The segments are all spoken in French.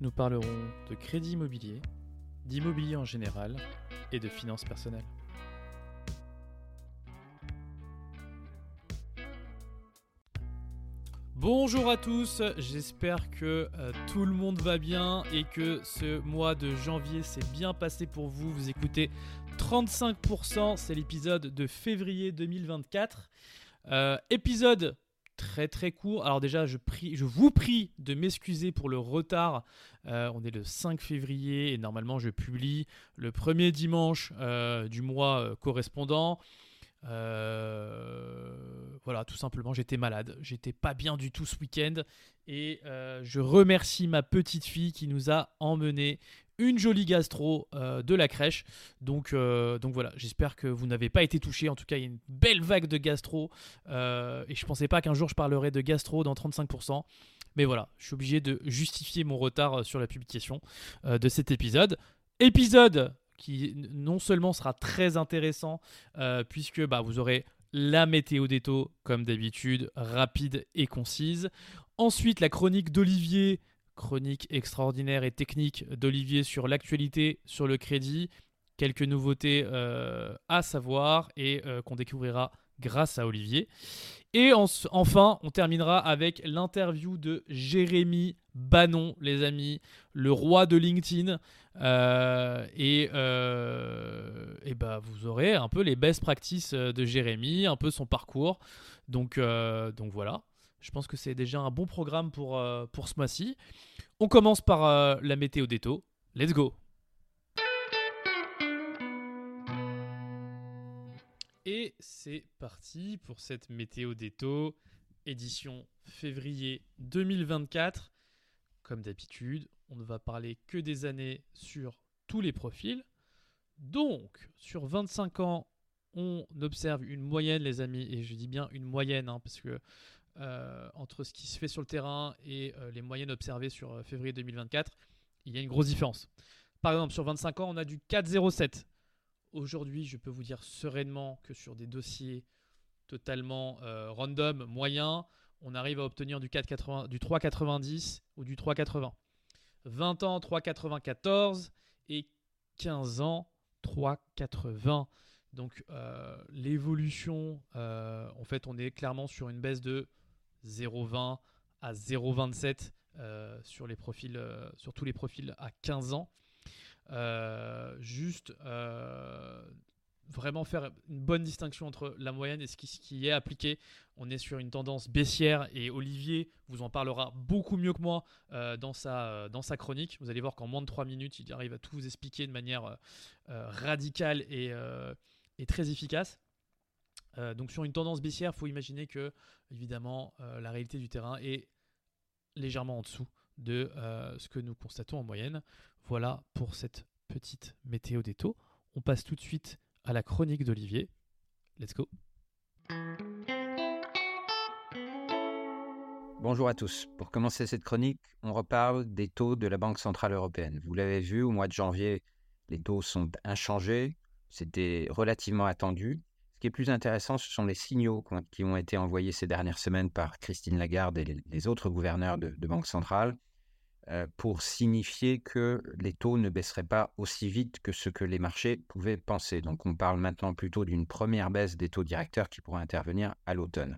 Nous parlerons de crédit immobilier, d'immobilier en général et de finances personnelles. Bonjour à tous, j'espère que euh, tout le monde va bien et que ce mois de janvier s'est bien passé pour vous. Vous écoutez 35%, c'est l'épisode de février 2024. Euh, épisode très très court. Alors déjà, je, vous prie de m'excuser pour le retard. Euh, on est le 5 février et normalement je publie le premier dimanche euh, du mois euh, correspondant. Voilà, tout simplement, j'étais malade. J'étais pas bien du tout ce week-end. Et je remercie ma petite fille qui nous a emmené une jolie gastro euh, de la crèche. Donc, euh, donc voilà, j'espère que vous n'avez pas été touché. En tout cas, il y a une belle vague de gastro. euh, et je pensais pas qu'un jour je parlerais de gastro dans 35%. Mais voilà, je suis obligé de justifier mon retard sur la publication de cet épisode. Épisode qui non seulement sera très intéressant, puisque bah, vous aurez la météo des taux, comme d'habitude, rapide et concise. Ensuite, la chronique d'Olivier, chronique extraordinaire et technique d'Olivier sur l'actualité, sur le crédit, quelques nouveautés euh, à savoir et euh, qu'on découvrira grâce à Olivier. Et en- enfin, on terminera avec l'interview de Jérémy Bannon, les amis, le roi de LinkedIn. Euh, et et bah, vous aurez un peu les best practices de Jérémy, un peu son parcours. Donc, donc voilà, je pense que c'est déjà un bon programme pour, euh, pour ce mois-ci. On commence par euh, la météo des taux. Let's go Et c'est parti pour cette météo des taux, édition février 2024. Comme d'habitude, on ne va parler que des années sur tous les profils. Donc, sur 25 ans, on observe une moyenne, les amis, et je dis bien une moyenne, hein, parce que euh, entre ce qui se fait sur le terrain et euh, les moyennes observées sur euh, février 2024, il y a une grosse différence. Par exemple, sur 25 ans, on a du 4,07. Aujourd'hui, je peux vous dire sereinement que sur des dossiers totalement random, moyens, on arrive à obtenir du, 4,80 du 3,90 ou du 3,80. 20 ans, 3,94 et 15 ans, 3,80. Donc l'évolution, en fait, on est clairement sur une baisse de 0,20 à 0,27 euh, sur les profils, euh, sur tous les profils à 15 ans. Euh, juste vraiment faire une bonne distinction entre la moyenne et ce qui, est appliqué. On est sur une tendance baissière et Olivier vous en parlera beaucoup mieux que moi dans, sa, dans sa chronique. Vous allez voir qu'en moins de 3 minutes, il arrive à tout vous expliquer de manière radicale et, et très efficace. Euh, donc sur une tendance baissière, il faut imaginer que évidemment euh, la réalité du terrain est légèrement en dessous de euh, ce que nous constatons en moyenne. Voilà pour cette petite météo des taux. On passe tout de suite à la chronique d'Olivier. Let's go. Bonjour à tous. Pour commencer cette chronique, on reparle des taux de la Banque Centrale Européenne. Vous l'avez vu, au mois de janvier, les taux sont inchangés. C'était relativement attendu. Ce qui est plus intéressant, ce sont les signaux qui ont été envoyés ces dernières semaines par Christine Lagarde et les, autres gouverneurs de, de Banque Centrale euh, pour signifier que les taux ne baisseraient pas aussi vite que ce que les marchés pouvaient penser. Donc on parle maintenant plutôt d'une première baisse des taux directeurs qui pourra intervenir à l'automne.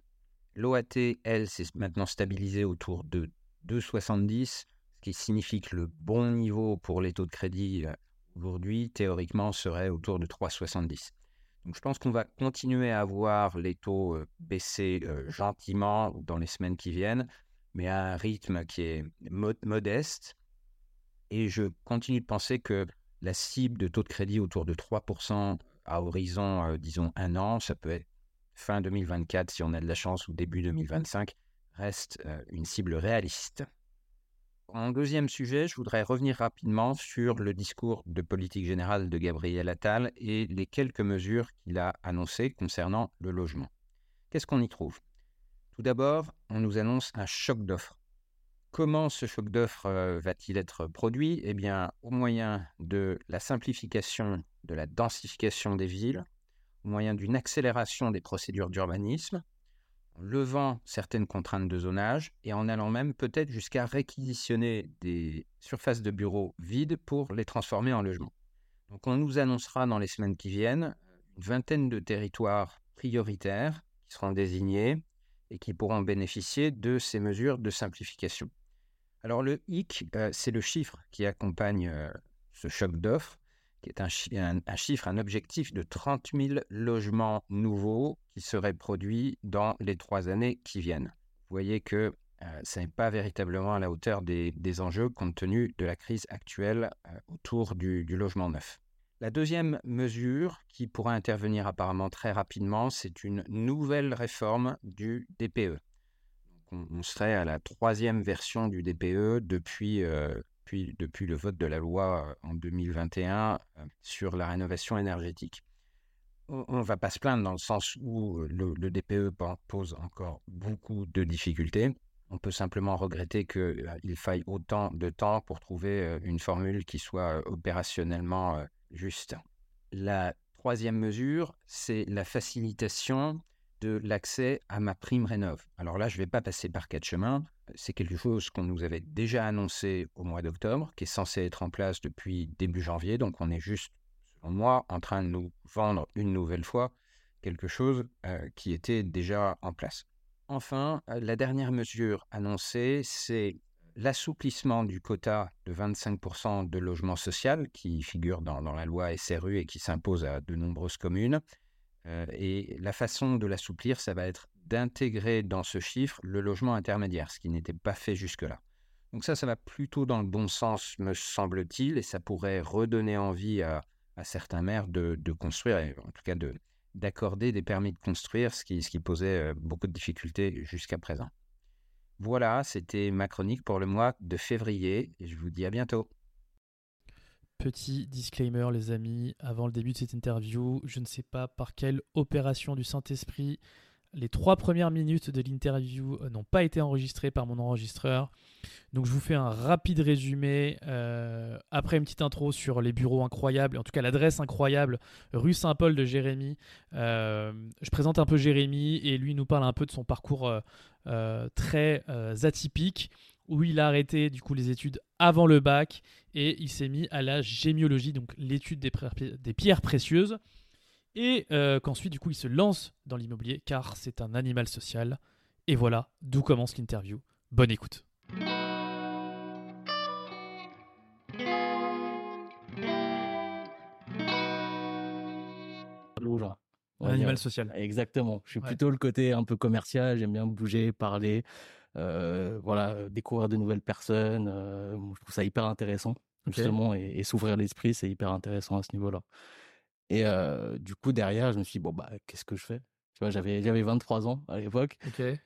L'OAT, elle, s'est maintenant stabilisée autour de 2,70, ce qui signifie que le bon niveau pour les taux de crédit euh, aujourd'hui, théoriquement, serait autour de 3,70. Donc je pense qu'on va continuer à voir les taux baisser gentiment dans les semaines qui viennent, mais à un rythme qui est modeste. Et je continue de penser que la cible de taux de crédit autour de 3% à horizon, disons, un an, ça peut être fin 2024 si on a de la chance ou début 2025, reste une cible réaliste. En deuxième sujet, je voudrais revenir rapidement sur le discours de politique générale de Gabriel Attal et les quelques mesures qu'il a annoncées concernant le logement. Qu'est-ce qu'on y trouve? Tout d'abord, on nous annonce un choc d'offres. Comment ce choc d'offres euh, va-t-il être produit? Eh bien, au moyen de la simplification, de la densification des villes, au moyen d'une accélération des procédures d'urbanisme, en levant certaines contraintes de zonage et en allant même peut-être jusqu'à réquisitionner des surfaces de bureaux vides pour les transformer en logements. Donc on nous annoncera dans les semaines qui viennent une vingtaine de territoires prioritaires qui seront désignés et qui pourront bénéficier de ces mesures de simplification. Alors le HIC, euh, c'est le chiffre qui accompagne euh, ce choc d'offres qui est un, chiffre, un objectif de 30 000 logements nouveaux qui seraient produits dans les trois années qui viennent. Vous voyez que euh, ce n'est pas véritablement à la hauteur des, enjeux compte tenu de la crise actuelle euh, autour du, logement neuf. La deuxième mesure qui pourra intervenir apparemment très rapidement, c'est une nouvelle réforme du DPE. On, serait à la troisième version du DPE depuis euh, depuis, le vote de la loi euh, en 2021 euh, sur la rénovation énergétique. On ne va pas se plaindre dans le sens où euh, le, DPE pose encore beaucoup de difficultés. On peut simplement regretter qu'il faille autant de temps pour trouver une formule qui soit opérationnellement juste. La troisième mesure, c'est la facilitation de l'accès à ma prime rénov. Alors là, je ne vais pas passer par quatre chemins c'est quelque chose qu'on nous avait déjà annoncé au mois d'octobre, qui est censé être en place depuis début janvier. Donc on est juste, selon moi, en train de nous vendre une nouvelle fois quelque chose euh, qui était déjà en place. Enfin, euh, la dernière mesure annoncée, c'est l'assouplissement du quota de 25% de logement social qui figure dans, la loi SRU et qui s'impose à de nombreuses communes. Euh, et la façon de l'assouplir, ça va être d'intégrer dans ce chiffre le logement intermédiaire, ce qui n'était pas fait jusque-là. Donc ça, ça va plutôt dans le bon sens, me semble-t-il, et ça pourrait redonner envie à, certains maires de, construire, en tout cas de, d'accorder des permis de construire, ce qui, ce qui posait euh, beaucoup de difficultés jusqu'à présent. Voilà, c'était ma chronique pour le mois de février, et je vous dis à bientôt. Petit disclaimer les amis, avant le début de cette interview, je ne sais pas par quelle opération du Saint-Esprit les trois premières minutes de l'interview euh, n'ont pas été enregistrées par mon enregistreur. Donc je vous fais un rapide résumé euh, après une petite intro sur les bureaux incroyables, en tout cas l'adresse incroyable, rue Saint-Paul de Jérémy. Euh, je présente un peu Jérémy et lui nous parle un peu de son parcours très atypique où il a arrêté du coup les études avant le bac et il s'est mis à la gémiologie, donc l'étude des pierres précieuses et euh, qu'ensuite, du coup, il se lance dans l'immobilier car c'est un animal social. Et voilà d'où commence l'interview. Bonne écoute. Un animal social. Exactement. Je suis plutôt le côté un peu commercial. J'aime bien bouger, parler, voilà, découvrir de nouvelles personnes. Euh, je trouve ça hyper intéressant, justement, et s'ouvrir l'esprit, c'est hyper intéressant à ce niveau-là. Et du coup, derrière, je me suis dit, bon, bah, qu'est-ce que je fais? Tu vois, j'avais, j'avais 23 ans à l'époque.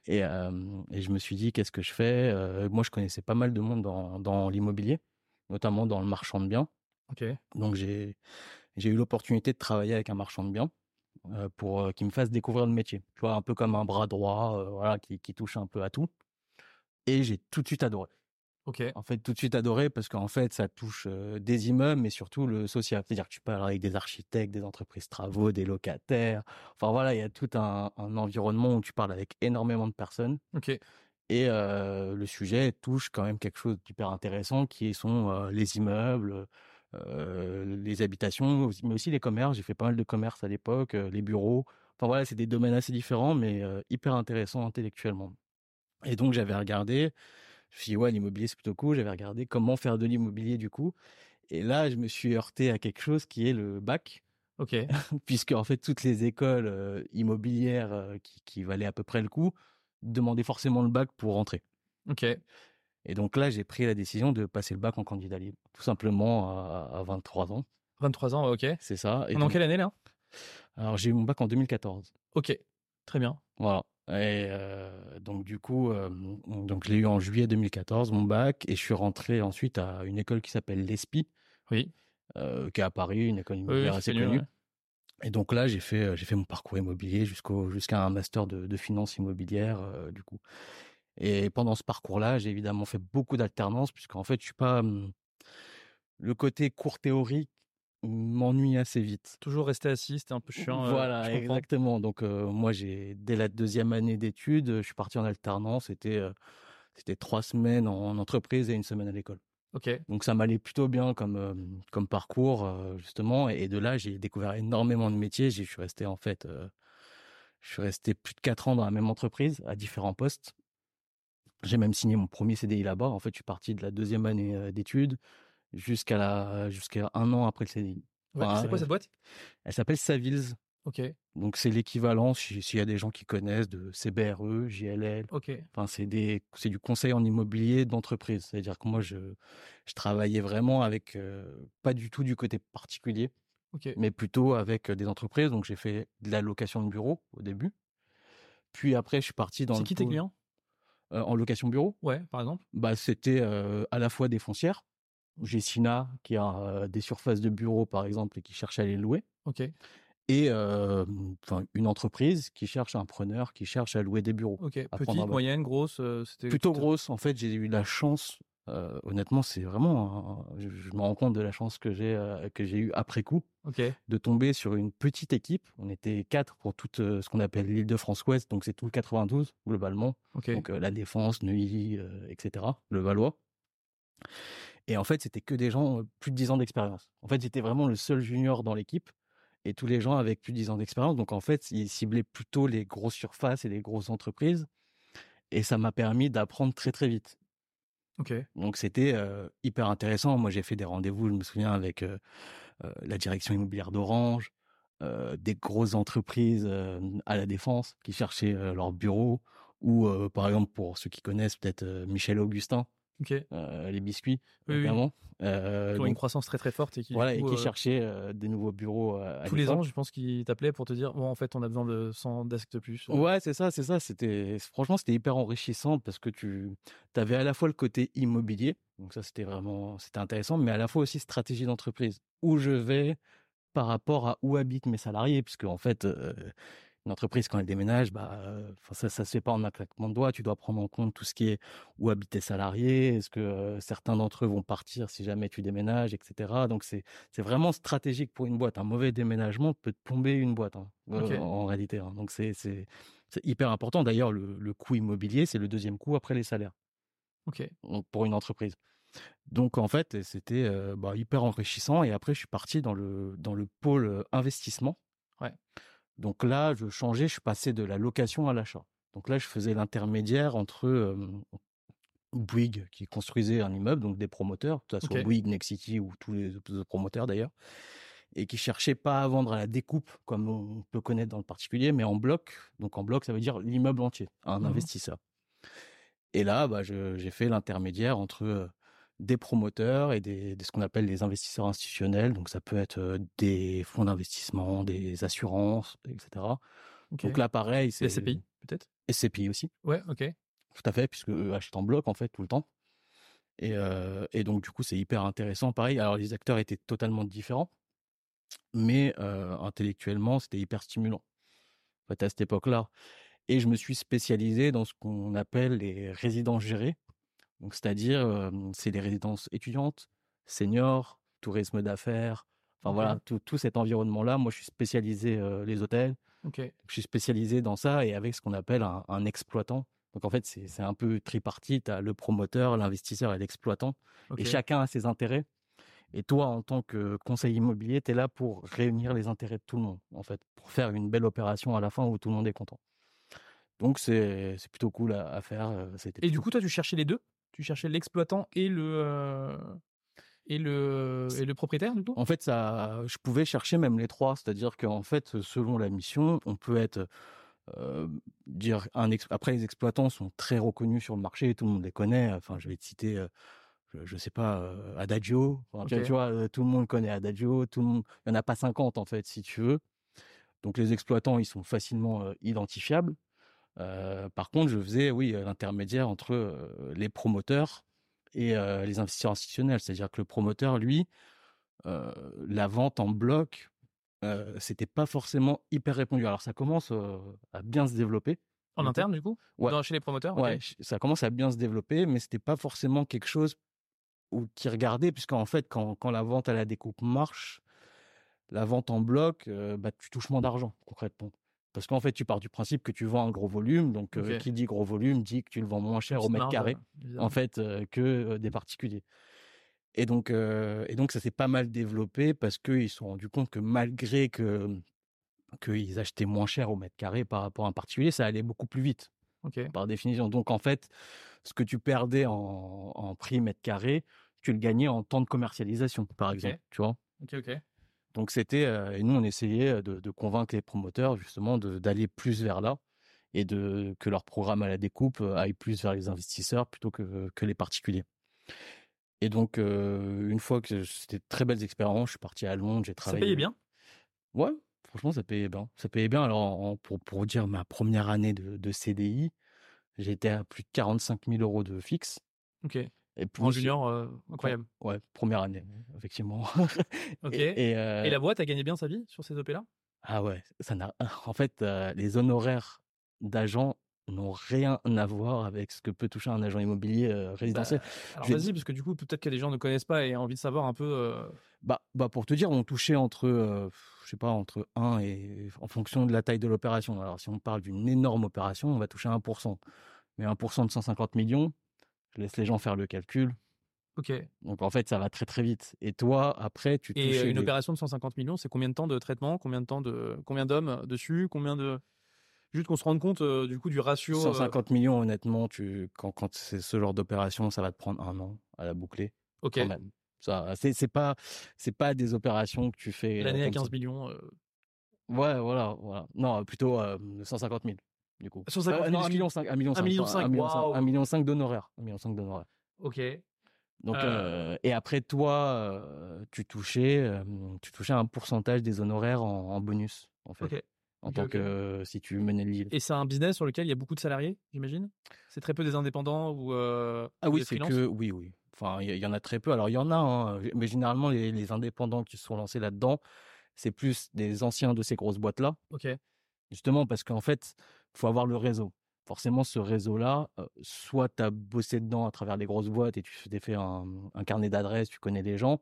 Et, et, je me suis dit, qu'est-ce que je fais? Moi, je connaissais pas mal de monde dans, dans l'immobilier, notamment dans le marchand de biens. Donc, j'ai, j'ai eu l'opportunité de travailler avec un marchand de biens pour qu'il me fasse découvrir le métier. Tu vois, un peu comme un bras droit, voilà, qui, qui touche un peu à tout. Et j'ai tout de suite adoré. En fait, tout de suite adoré parce qu'en fait, ça touche des immeubles, mais surtout le social. C'est-à-dire que tu parles avec des architectes, des entreprises travaux, des locataires. Enfin voilà, il y a tout un, environnement où tu parles avec énormément de personnes. Et le sujet touche quand même quelque chose d'hyper intéressant qui sont les immeubles, les habitations, mais aussi les commerces. J'ai fait pas mal de commerces à l'époque, les bureaux. Enfin voilà, c'est des domaines assez différents, mais hyper intéressants intellectuellement. Et donc j'avais regardé je me suis dit, ouais, l'immobilier, c'est plutôt cool. J'avais regardé comment faire de l'immobilier du coup. Et là, je me suis heurté à quelque chose qui est le bac. Ok. puisque en fait toutes les écoles immobilières qui, qui, valaient à peu près le coup demandaient forcément le bac pour rentrer. Ok. Et donc là, j'ai pris la décision de passer le bac en candidat libre, tout simplement à, 23 ans. 23 ans, ok. C'est ça. Et dans quelle année là? Alors j'ai eu mon bac en 2014. Ok, très bien. Voilà. Et donc du coup, donc je l'ai eu en juillet 2014 mon bac et je suis rentré ensuite à une école qui s'appelle l'ESPI. Oui. qui est à Paris, une école immobilière assez connue. Et donc là, j'ai fait j'ai fait mon parcours immobilier jusqu'au jusqu'à un master de, de finance immobilière du coup. Et pendant ce parcours-là, j'ai évidemment fait beaucoup d'alternance puisqu'en fait, je suis pas le côté cours théorique m'ennuie assez vite. Toujours rester assis, c'était un peu chiant. Voilà, exactement. Donc moi, j'ai dès la deuxième année d'études, je suis parti en alternance. C'était c'était trois semaines en entreprise et une semaine à l'école. Ok. Donc ça m'allait plutôt bien comme comme parcours justement. Et de là, j'ai découvert énormément de métiers. Je suis resté en fait, je suis resté plus de quatre ans dans la même entreprise à différents postes. J'ai même signé mon premier CDI là-bas. En fait, je suis parti de la deuxième année d'études jusqu'à la jusqu'à un an après le CDI. c'est quoi cette boîte? Elle s'appelle Savils. Ok. Donc c'est l'équivalent, s'il y a des gens qui connaissent, de CBRE, JLL. Ok. Enfin c'est des c'est du conseil en immobilier d'entreprise. C'est-à-dire que moi je je travaillais vraiment avec pas du tout du côté particulier, mais plutôt avec des entreprises. Donc j'ai fait de la location de bureau au début. Puis après je suis parti dans. C'est qui tes clients? En location bureau. Ouais, par exemple. Bah c'était à la fois des foncières j'ai Sina qui a des surfaces de bureaux, par exemple, et qui cherche à les louer. OK. Et enfin une entreprise qui cherche un preneur, qui cherche à louer des bureaux. Ok. Petite, moyenne, grosse. c'était plutôt grosse. En fait, j'ai eu la chance. honnêtement, c'est vraiment. je, me rends compte de la chance que j'ai que j'ai eu après coup. De tomber sur une petite équipe. On était quatre pour toute ce qu'on appelle l'île de France Ouest, donc c'est tout le 92 globalement. Donc la Défense, Neuilly, etc. Le Valois. Et en fait, c'était que des gens plus de 10 ans d'expérience. En fait, j'étais vraiment le seul junior dans l'équipe et tous les gens avec plus de 10 ans d'expérience. Donc en fait, ils ciblaient plutôt les grosses surfaces et les grosses entreprises. Et ça m'a permis d'apprendre très très vite. Ok. Donc c'était hyper intéressant. Moi, j'ai fait des rendez-vous, je me souviens, avec la direction immobilière d'Orange, des grosses entreprises à la défense qui cherchaient leur bureau, ou par exemple pour ceux qui connaissent peut-être Michel Augustin, euh, les biscuits, notamment. Euh, une croissance très très forte et qui, voilà, et qui euh, cherchait des nouveaux bureaux. tous les ans, je pense qu'ils t'appelaient pour te dire bon, en fait, on a besoin de 100 desks de plus. Ouais, c'est ça, c'est ça. C'était franchement, c'était hyper enrichissant parce que tu avais à la fois le côté immobilier, donc ça c'était vraiment c'était intéressant, mais à la fois aussi stratégie d'entreprise. Où je vais par rapport à où habitent mes salariés, puisque en fait, une entreprise, quand elle déménage, bah, ça, ça se fait pas en un claquement de doigts. Tu dois prendre en compte tout ce qui est où habitent tes salariés. Est-ce que certains d'entre eux vont partir si jamais tu déménages, etc. Donc, c'est, c'est vraiment stratégique pour une boîte. Un mauvais déménagement peut te plomber une boîte, hein, en, réalité. Hein. Donc, c'est, c'est, c'est hyper important. D'ailleurs, le, le coût immobilier, c'est le deuxième coût après les salaires. Ok. pour une entreprise. Donc en fait, c'était bah, hyper enrichissant. Et après, je suis parti dans le dans le pôle investissement. Ouais. Donc là, je changeais, je passais de la location à l'achat. Donc là, je faisais l'intermédiaire entre Bouygues, qui construisait un immeuble, donc des promoteurs, que ce soit Bouygues, Nexity ou tous les autres promoteurs d'ailleurs, et qui cherchaient pas à vendre à la découpe, comme on peut connaître dans le particulier, mais en bloc. Donc en bloc, ça veut dire l'immeuble entier, à un mmh investisseur. Et là, bah, j'ai fait l'intermédiaire entre des promoteurs et des, ce qu'on appelle les investisseurs institutionnels. Donc ça peut être des fonds d'investissement, des assurances, etc. Donc là, pareil, c'est SCPI peut-être? SCPI aussi. Ouais, ok. Tout à fait, puisque eux achètent en bloc en fait tout le temps. Et, et donc du coup, c'est hyper intéressant. Pareil, alors les acteurs étaient totalement différents, mais intellectuellement, c'était hyper stimulant. En fait, à cette époque-là. Et je me suis spécialisé dans ce qu'on appelle les résidences gérées. Donc, c'est-à-dire, c'est les résidences étudiantes, seniors, tourisme d'affaires. Enfin voilà, tout, tout cet environnement-là. Moi, je suis spécialisé les hôtels. Je suis spécialisé dans ça et avec ce qu'on appelle un, exploitant. Donc en fait, c'est un peu tripartite. Tu le promoteur, l'investisseur et l'exploitant. Et chacun a ses intérêts. Et toi, en tant que conseiller immobilier, tu es là pour réunir les intérêts de tout le monde, en fait, pour faire une belle opération à la fin où tout le monde est content. Donc c'est plutôt cool à, faire. Et du coup, toi, tu cherchais les deux? Tu cherchais l'exploitant et le. Euh, et le, et le propriétaire, du coup? En fait, ça, je pouvais chercher même les trois. C'est-à-dire qu'en fait, selon la mission, on peut être. Euh, dire un après les exploitants sont très reconnus sur le marché tout le monde les connaît enfin je vais te citer euh, je, sais pas euh, Adagio tu, vois tout le monde connaît Adagio tout le monde il y en a pas 50 en fait si tu veux donc les exploitants ils sont facilement identifiables par contre je faisais oui l'intermédiaire entre les promoteurs et les investisseurs institutionnels. C'est-à-dire que le promoteur, lui, la vente en bloc, c'était pas forcément hyper répandu. Alors ça commence à bien se développer. En interne, du coup? Chez les promoteurs Ouais, ça commence à bien se développer, mais c'était pas forcément quelque chose où, qui regardait, puisqu'en fait, quand, quand, la vente à la découpe marche, la vente en bloc, bah, tu touches moins d'argent, concrètement. Parce qu'en fait, tu pars du principe que tu vends un gros volume. Donc, euh, qui dit gros volume dit que tu le vends moins cher au mètre carré, en fait, euh, que euh, des particuliers. Et donc, et donc ça s'est pas mal développé parce qu'ils se sont rendus compte que malgré que qu'ils achetaient moins cher au mètre carré par rapport à un particulier, ça allait beaucoup plus vite. Par définition. Donc, en fait, ce que tu perdais en, en prix mètre carré, tu le gagnais en temps de commercialisation, par exemple. Tu vois? Ok, ok. Donc c'était, et nous on essayait de, convaincre les promoteurs justement d'aller plus vers là et de que leur programme à la découpe aille plus vers les investisseurs plutôt que, que les particuliers. Et donc une fois que c'était très belles expériences, je suis parti à Londres, j'ai travaillé. Ça payait bien? Ouais, franchement ça payait bien. Ça payait bien. Alors pour, pour dire ma première année de, de CDI, j'étais à plus de 45 000 euros de fixe. Ok. Et en junior, euh, incroyable. Ouais, première année, effectivement. ok. Et, euh la boîte a gagné bien sa vie sur ces OP-là Ah ouais, ça n'a. En fait, euh, les honoraires d'agents n'ont rien à voir avec ce que peut toucher un agent immobilier résidentiel. Bah, alors vas-y, parce que du coup, peut-être que les gens ne connaissent pas et ont envie de savoir un peu. Bah, bah, pour te dire, on touchait entre, je sais pas, entre 1 et en fonction de la taille de l'opération. Alors si on parle d'une énorme opération, on va toucher 1%. Mais 1% de 150 millions, je laisse les gens faire le calcul. Ok. Donc en fait, ça va très très vite. Et toi, après, tu. Et une opération de 150 millions, c'est combien de temps de traitement Combien de temps de combien d'hommes dessus Combien de juste qu'on se rende compte euh, du coup du ratio 150 euh millions, honnêtement, tu quand quand c'est ce genre d'opération, ça va te prendre un an à la boucler. Ok. Quand même. Ça, c'est c'est pas c'est pas des opérations que tu fais. L'année à 15 millions. Ouais, voilà, voilà. Non, plutôt 150 000 du coup. 150 000, 1 million 5, 1 million 5, 1 million 5, 1 million 5, 1 million 5 d'honoraires, 1 million 5 d'honoraires. Ok. Donc euh... et après toi, tu touchais, tu touchais un pourcentage des honoraires en, en bonus en fait. Ok. En tant que si tu menais le deal. Et c'est un business sur lequel il y a beaucoup de salariés, j'imagine? C'est très peu des indépendants ou. Euh, ah oui, c'est que oui, oui. Enfin, il y, y, en a très peu. Alors il y en a, hein, mais généralement les, les indépendants qui se sont lancés là-dedans, c'est plus des anciens de ces grosses boîtes là. Ok. Justement parce qu'en fait, faut avoir le réseau. Forcément, ce réseau-là, soit tu as bossé dedans à travers les grosses boîtes et tu t'es fait un, carnet d'adresses, tu connais des gens,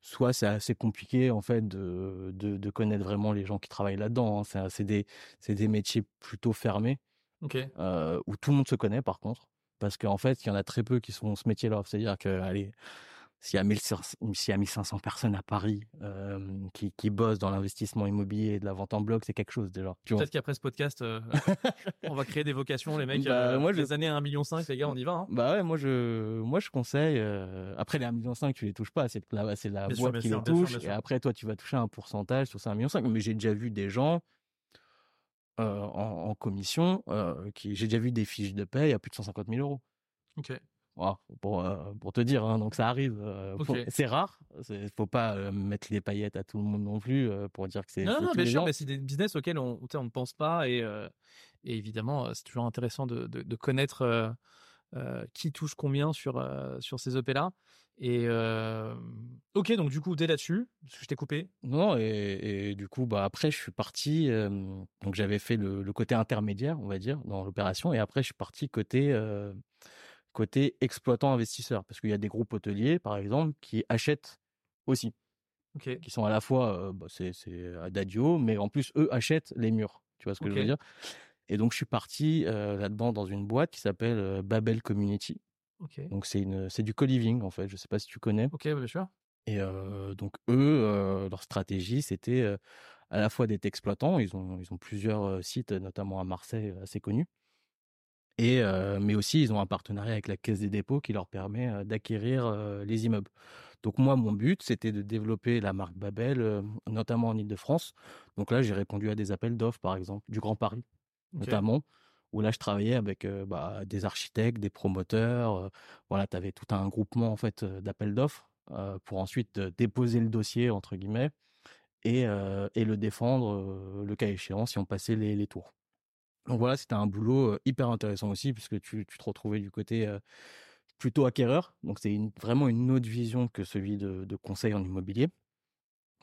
soit c'est assez compliqué en fait de, de, connaître vraiment les gens qui travaillent là-dedans. Hein. C'est des, des métiers plutôt fermés, où tout le monde se connaît par contre, parce qu'en fait, il y en a très peu qui sont ce métier-là. C'est-à-dire que, allez, s'il y a 1500 personnes à Paris qui, qui, bossent dans l'investissement immobilier et de la vente en bloc, c'est quelque chose déjà. Peut-être qu'après ce podcast, euh, on va créer des vocations, les mecs. Bah, euh, moi, les années 1,5 million, les gars, on y va. Hein. Bah ouais, moi je, moi, je conseille. Euh, après, les 1,5 million, tu les touches pas. C'est la, c'est la boîte qui les touche. et après, toi, tu vas toucher un pourcentage sur ces 1,5 million. Mais j'ai déjà vu des gens en, en, commission qui. J'ai déjà vu des fiches de paie à plus de 150 000 euros. Ok pour, euh, pour te dire, hein, donc ça arrive. Euh, c'est rare. Il faut pas euh, mettre les paillettes à tout le monde non plus pour dire que c'est. Non, non, bien sûr, mais c'est des business auxquels on, on ne pense pas et, et évidemment, c'est toujours intéressant de, de, connaître qui touche combien sur, sur ces OP-là. Et ok, donc du coup, dès là-dessus, je t'ai coupé. Non, et, et, du coup, bah après, je suis parti. donc j'avais fait le, le, côté intermédiaire, on va dire, dans l'opération, et après, je suis parti côté côté exploitant investisseur, parce qu'il y a des groupes hôteliers, par exemple, qui achètent aussi, qui sont à la fois, bah, c'est Adadio, mais en plus eux achètent les murs. Tu vois ce que je veux dire? Et donc je suis parti là-dedans dans une boîte qui s'appelle Babel Community. Donc c'est une, c'est du co-living en fait. Je sais pas si tu connais. Ok, bien sûr. Et donc eux, leur stratégie, c'était à la fois d'être exploitants. Ils ont, ils ont plusieurs sites, notamment à Marseille, assez connus. Et, mais aussi, ils ont un partenariat avec la Caisse des dépôts qui leur permet d'acquérir les immeubles. Donc moi, mon but, c'était de développer la marque Babel, notamment en Ile-de-France. Donc là, j'ai répondu à des appels d'offres, par exemple, du Grand Paris, notamment, où là, je travaillais avec bah, des architectes, des promoteurs. voilà, tu avais tout un groupement en fait d'appels d'offres pour ensuite déposer le dossier, entre guillemets, et, et le défendre, le cas échéant, si on passait les, les tours. Donc voilà, c'était un boulot hyper intéressant aussi, puisque tu, tu te retrouvais du côté plutôt acquéreur. Donc c'est vraiment une autre vision que celui de, de conseil en immobilier.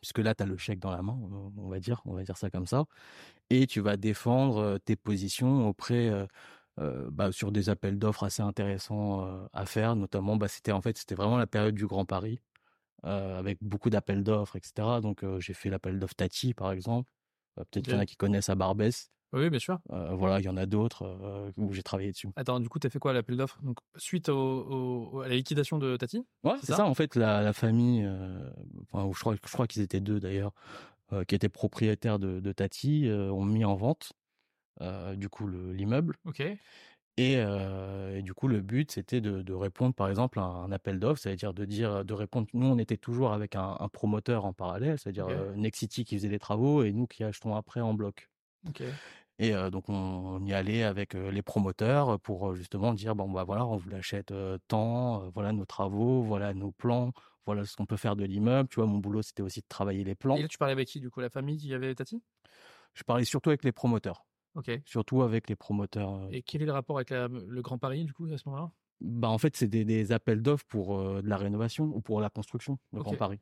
Puisque là, tu as le chèque dans la main, on va dire, on va dire ça comme ça. Et tu vas défendre tes positions auprès, bah, sur des appels d'offres assez intéressants à faire. Notamment, bah, c'était en fait, c'était vraiment la période du Grand Paris, avec beaucoup d'appels d'offres, etc. Donc j'ai fait l'appel d'offres Tati, par exemple. Peut-être qu'il y en a qui connaissent à Barbès. Oui, bien sûr. voilà, il y en a d'autres où j'ai travaillé dessus. Attends, du coup, tu as fait quoi l'appel d'offres? Donc, suite au, à la liquidation de Tati Ouais, c'est ça? En fait, la, famille, enfin, je crois, je crois qu'ils étaient deux d'ailleurs, qui étaient propriétaires de, Tati, ont mis en vente, du coup, l'immeuble. Ok. Et, du coup, le but, c'était de, répondre, par exemple, à un appel d'offres, c'est-à-dire de dire, de répondre. Nous, on était toujours avec un, promoteur en parallèle, c'est-à-dire Nexity qui faisait les travaux et nous qui achetons après en bloc. Et donc on, y allait avec les promoteurs pour justement dire bon bah voilà on vous l'achète tant, voilà nos travaux, voilà nos plans, voilà ce qu'on peut faire de l'immeuble. Tu vois mon boulot c'était aussi de travailler les plans. Et là tu parlais avec qui du coup? La famille qui avait Tati? Je parlais surtout avec les promoteurs. Ok. Surtout avec les promoteurs. Et quel est le rapport avec le Grand Paris du coup à ce moment-là? Bah en fait c'est des, appels d'offres pour de la rénovation ou pour la construction le Grand Paris.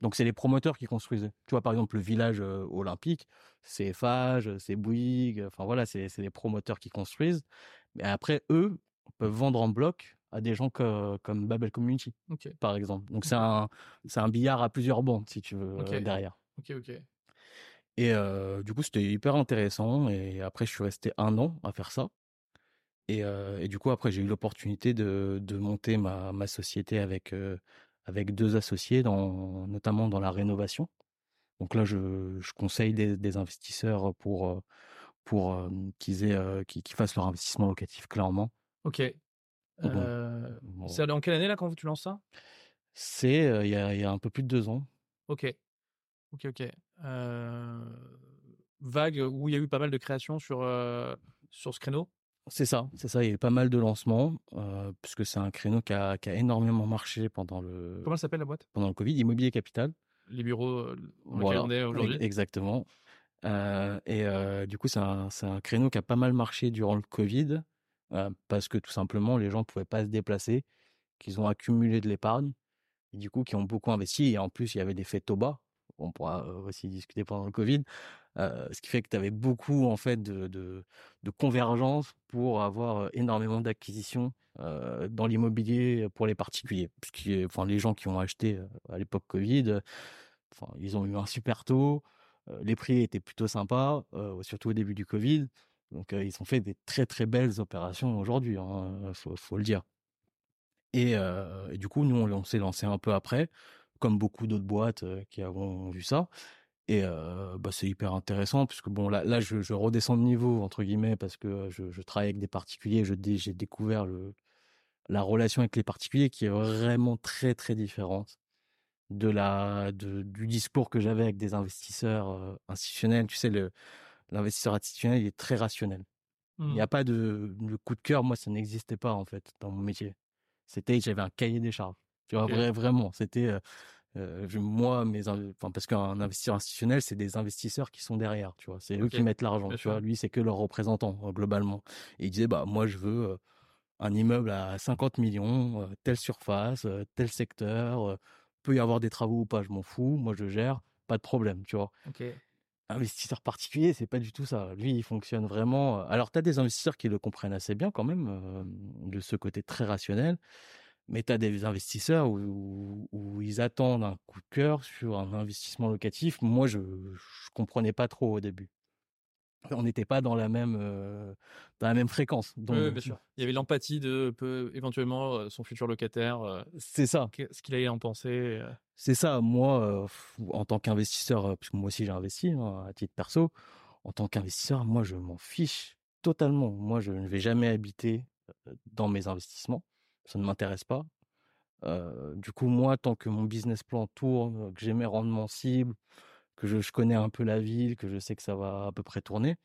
Donc c'est les promoteurs qui construisaient. Tu vois par exemple le village olympique, c'est Fage, c'est Bouygues, enfin voilà, c'est les promoteurs qui construisent. Mais après eux peuvent vendre en bloc à des gens comme Babel Community, par exemple. Donc c'est un c'est un billard à plusieurs bandes si tu veux derrière. Ok ok. Et du coup c'était hyper intéressant et après je suis resté un an à faire ça. Et, et du coup après j'ai eu l'opportunité de, de monter ma, ma société avec avec deux associés, dans, notamment dans la rénovation. Donc là, je, je conseille des, investisseurs pour, pour qu'ils aient, qu'ils, fassent leur investissement locatif clairement. Ok. C'est en quelle année là quand tu lances ça? C'est il y, a, y, a, un peu plus de deux ans. Ok. Ok, ok. vague où il y a eu pas mal de créations sur, sur ce créneau? C'est ça, c'est ça. Il y a eu pas mal de lancements, puisque c'est un créneau qui a, énormément marché pendant le. Comment s'appelle la boîte? Pendant le Covid, Immobilier Capital. Les bureaux dans est aujourd'hui. Exactement. et du coup, c'est un, un, créneau qui a pas mal marché durant le Covid, parce que tout simplement, les gens ne pouvaient pas se déplacer, qu'ils ont accumulé de l'épargne, et du coup, qui ont beaucoup investi. Et en plus, il y avait des faits bas. On pourra aussi discuter pendant le Covid ce qui fait que tu avais beaucoup en fait de, convergence pour avoir énormément d'acquisitions dans l'immobilier pour les particuliers. Puisque, enfin, les gens qui ont acheté à l'époque Covid, ils ont eu un super taux, les prix étaient plutôt sympas, surtout au début du Covid. Donc ils ont fait des très très belles opérations aujourd'hui, hein, faut, le dire. Et, du coup, nous, on, s'est lancé un peu après, comme beaucoup d'autres boîtes qui ont vu ça. Et bah, c'est hyper intéressant puisque bon là, là je, je, redescends de niveau entre guillemets parce que je, je travaille avec des particuliers, je j'ai découvert le, la relation avec les particuliers qui est vraiment très très différente de la de, du discours que j'avais avec des investisseurs institutionnels. Tu sais le l'investisseur institutionnel il est très rationnel. Il n'y a mmh. pas de, de, coup de cœur. Moi ça n'existait pas en fait dans mon métier. C'était j'avais un cahier des charges. Tu vois vraiment c'était euh, moi, mes, enfin, parce qu'un investisseur institutionnel, c'est des investisseurs qui sont derrière, tu vois. C'est eux qui mettent l'argent, tu vois. Lui, c'est que leur représentant, euh, globalement. Et il disait, bah, moi, je veux euh, un immeuble à 50 millions, telle surface, tel secteur, peut y avoir des travaux ou pas, je m'en fous. Moi, je gère, pas de problème, tu vois. Investisseur particulier, c'est pas du tout ça. Lui, il fonctionne vraiment. Alors, tu as des investisseurs qui le comprennent assez bien quand même, de ce côté très rationnel. Mais tu as des investisseurs où, où, ils attendent un coup de cœur sur un investissement locatif. Moi, je ne comprenais pas trop au début. On n'était pas dans la même euh, dans la même fréquence. Donc, oui, bien sûr. Il y avait l'empathie de peut, éventuellement euh, son futur locataire. Euh, c'est ça. Ce qu'il allait en penser. C'est ça. Moi, en tant qu'investisseur, puisque moi aussi j'ai investi hein, à titre perso, en tant qu'investisseur, moi je m'en fiche totalement. Moi, je ne vais jamais habiter dans mes investissements ça ne m'intéresse pas. du coup, moi, tant que mon business plan tourne, que j'ai mes rendements cibles, que je, je, connais un peu la ville, que je sais que ça va à peu près tourner,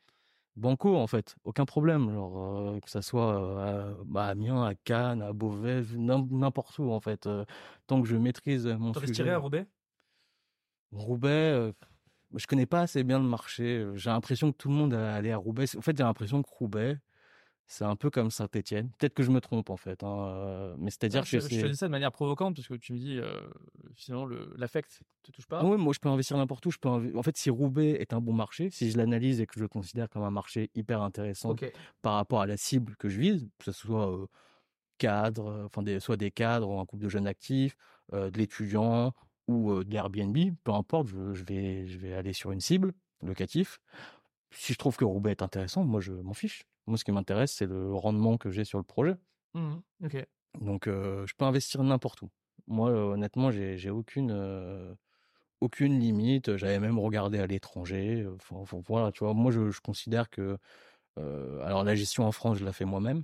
banco en fait, aucun problème. Genre que ça soit à, bah, à Amiens, à Cannes, à Beauvais, n'importe où en fait, tant que je maîtrise mon sujet. à Roubaix? Roubaix, je connais pas assez bien le marché. J'ai l'impression que tout le monde allait à Roubaix. En fait, j'ai l'impression que Roubaix, c'est un peu comme Saint-Étienne. Peut-être que je me trompe en fait, hein, mais c'est-à-dire que je, je te dis ça de manière provocante parce que tu me dis finalement l'affect te touche pas. oui, moi je peux investir n'importe où. Je peux en fait si Roubaix est un bon marché, si je l'analyse et que je le considère comme un marché hyper intéressant par rapport à la cible que je vise, que ce soit cadre, enfin des, soit des cadres ou un couple de jeunes actifs, de l'étudiant ou de l'Airbnb, peu importe, je, je, vais je vais aller sur une cible locatif. Si je trouve que Roubaix est intéressant, moi je m'en fiche. Moi, ce qui m'intéresse, c'est le rendement que j'ai sur le projet. Mmh. Donc, je peux investir n'importe où. Moi, honnêtement, j'ai aucune aucune limite. J'avais même regardé à l'étranger. Enfin, voilà, tu vois. Moi, je, je considère que alors la gestion en France, je la fais moi-même.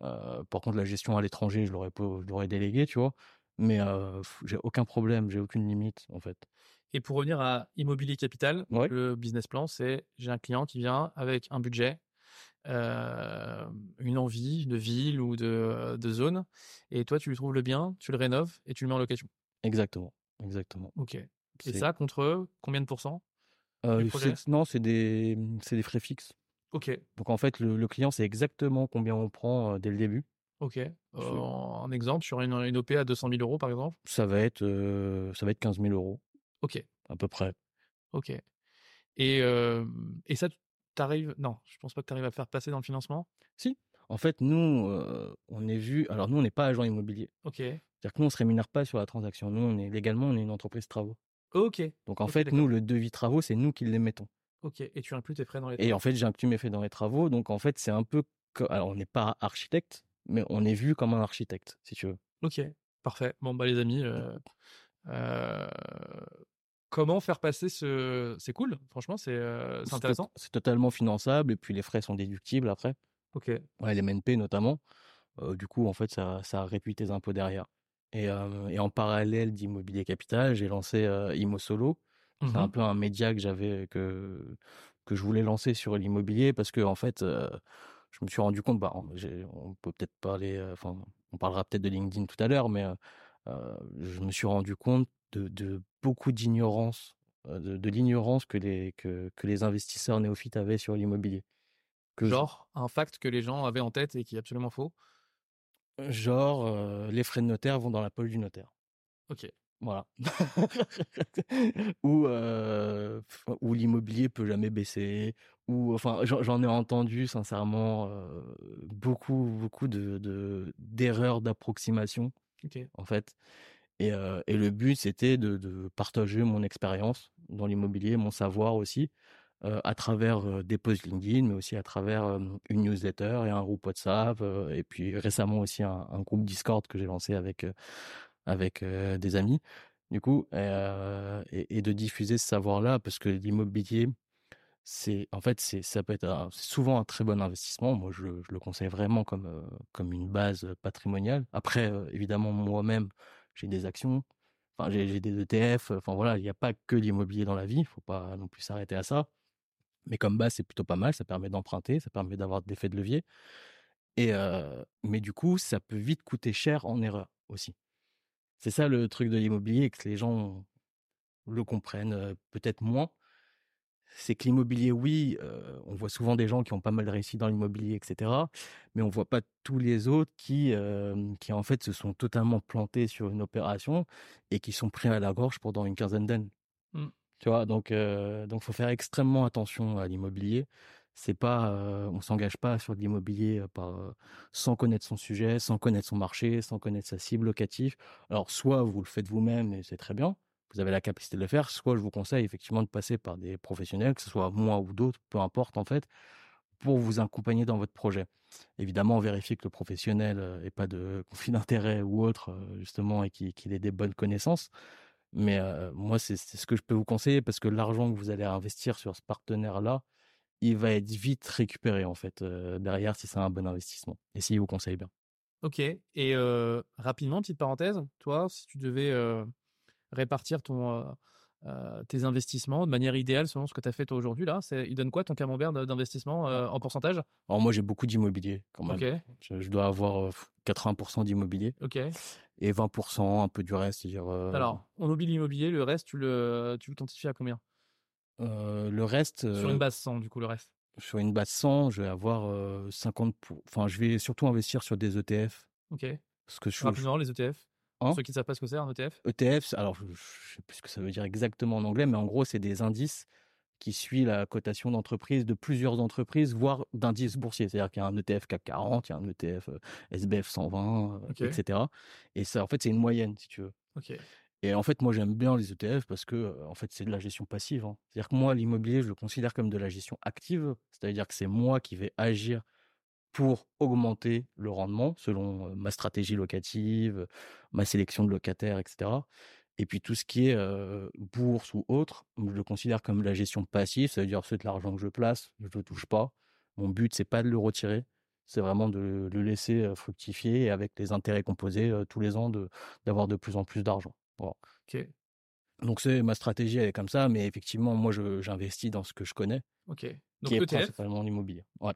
Par contre, la gestion à l'étranger, je l'aurais je l'aurais délégué, tu vois. Mais j'ai aucun problème, j'ai aucune limite en fait. Et pour revenir à Immobilier Capital, le business plan, c'est j'ai un client qui vient avec un budget, euh, une envie de ville ou de, de, zone, et toi tu lui trouves le bien, tu le rénoves et tu le mets en location. Exactement, exactement. Ok. Et ça contre combien de pourcents euh, Non, c'est des, des frais fixes. Ok. Donc en fait, le, client sait exactement combien on prend euh, dès le début. Ok. un exemple sur une, une, OP à 200 000 euros par exemple? Ça va être, ça va être 15 000 euros. Ok. À peu près. Ok. Et, et ça, t'arrives Non, je pense pas que tu arrives à faire passer dans le financement? Si. En fait, nous, on est vu. Alors, nous, on n'est pas agent immobilier. Ok. C'est-à-dire que nous, on se rémunère pas sur la transaction. Nous, on est légalement, on est une entreprise travaux. Ok. Donc, en fait, nous, le devis travaux, c'est nous qui les mettons. Ok. Et tu inclus tes frais dans les travaux. Et en fait, inclus mes frais dans les travaux. Donc, en fait, c'est un peu. Alors, on n'est pas architecte, mais on est vu comme un architecte, si tu veux. Ok. Parfait. Bon, bah, les amis. Euh... Euh comment faire passer ce. C'est cool, franchement, c'est euh, intéressant. C'est totalement finançable et puis les frais sont déductibles après. Ok. Ouais, les MNP notamment. Euh, du coup, en fait, ça, ça réduit tes impôts derrière. Et, euh, et en parallèle d'Immobilier Capital, j'ai lancé Imo Solo. C'est un mmh peu un média que j'avais que que je voulais lancer sur l'immobilier parce que en fait, je me suis rendu compte. Bah, on peut peut-être parler. Enfin, on parlera peut-être de LinkedIn tout à l'heure, mais je me suis rendu compte de, beaucoup d'ignorance, de, l'ignorance que les, que, les investisseurs néophytes avaient sur l'immobilier. Genre, un fact que les gens avaient en tête et qui est absolument faux? Genre, les frais de notaire vont dans la poche du notaire. Ok. Voilà. ou ou l'immobilier peut jamais baisser. Ou enfin, j'en ai entendu sincèrement beaucoup beaucoup de d'erreurs d'approximation. En fait, et, le but, c'était de, partager mon expérience dans l'immobilier, mon savoir aussi, à travers des posts LinkedIn, mais aussi à travers une newsletter et un groupe WhatsApp, et puis récemment aussi un, groupe Discord que j'ai lancé avec, avec des amis, du coup, et, de diffuser ce savoir-là, parce que l'immobilier, c'est en fait c'est ça peut être souvent un très bon investissement. Moi je, je le conseille vraiment comme comme une base patrimoniale. Après évidemment moi-même j'ai des actions, enfin j'ai des ETF, enfin voilà, il n'y a pas que l'immobilier dans la vie, il faut pas non plus s'arrêter à ça. Mais comme base, c'est plutôt pas mal, ça permet d'emprunter, ça permet d'avoir des effets de levier. Et mais du coup, ça peut vite coûter cher en erreur aussi. C'est ça le truc de l'immobilier, que les gens le comprennent peut-être moins c'est que l'immobilier, oui, on voit souvent des gens qui ont pas mal réussi dans l'immobilier, etc. Mais on voit pas tous les autres qui, qui en fait se sont totalement plantés sur une opération et qui sont pris à la gorge pendant une quinzaine d'années. Mmh. Tu vois, donc donc faut faire extrêmement attention à l'immobilier. C'est pas, on s'engage pas sur de l'immobilier sans connaître son sujet, sans connaître son marché, sans connaître sa cible locative. Alors soit vous le faites vous-même et c'est très bien, vous avez la capacité de le faire, soit je vous conseille effectivement de passer par des professionnels, que ce soit moi ou d'autres, peu importe en fait, pour vous accompagner dans votre projet. Évidemment, vérifiez que le professionnel n'ait pas de conflit d'intérêt ou autre, justement, et qu'il ait des bonnes connaissances. Mais moi, c'est ce que je peux vous conseiller parce que l'argent que vous allez investir sur ce partenaire-là, il va être vite récupéré en fait derrière si c'est un bon investissement et s'il vous conseille bien. Ok. Et rapidement, petite parenthèse, toi, si tu devais répartir ton, tes investissements de manière idéale selon ce que tu as fait toi aujourd'hui, là, il donne quoi ton camembert d'investissement en pourcentage? Alors moi, j'ai beaucoup d'immobilier quand même. Ok. Je, dois avoir 80% d'immobilier. Ok. Et 20% un peu du reste. Dire, Alors, on oublie l'immobilier, le reste, tu le, tu le quantifies à combien? Le reste. Sur une base 100, du coup, le reste sur une base 100, je vais avoir 50% enfin je vais surtout investir sur des ETF. OK. Parce que je Rapidement les ETF. Hein ceux qui ne savent pas ce que c'est un ETF. ETF, alors je ne sais plus ce que ça veut dire exactement en anglais, mais en gros, c'est des indices qui suivent la cotation d'entreprise de plusieurs entreprises, voire d'indices boursiers. C'est-à-dire qu'il y a un ETF CAC 40, il y a un ETF SBF 120, etc. Et ça, en fait, c'est une moyenne, si tu veux. Et en fait, moi, j'aime bien les ETF parce que, en fait, c'est de la gestion passive. Hein. C'est-à-dire que moi, l'immobilier, je le considère comme de la gestion active. C'est-à-dire que c'est moi qui vais agir pour augmenter le rendement selon ma stratégie locative, ma sélection de locataires, etc. Et puis tout ce qui est bourse ou autre, je le considère comme la gestion passive. C'est-à-dire c'est de l'argent que je place, je ne le touche pas. Mon but, c'est pas de le retirer, c'est vraiment de le laisser fructifier et avec les intérêts composés tous les ans d'avoir de plus en plus d'argent. Ok. Donc c'est ma stratégie, elle est comme ça, mais effectivement, moi, j'investis dans ce que je connais. Ok. Donc qui est ETF. principalement l'immobilier. Ouais.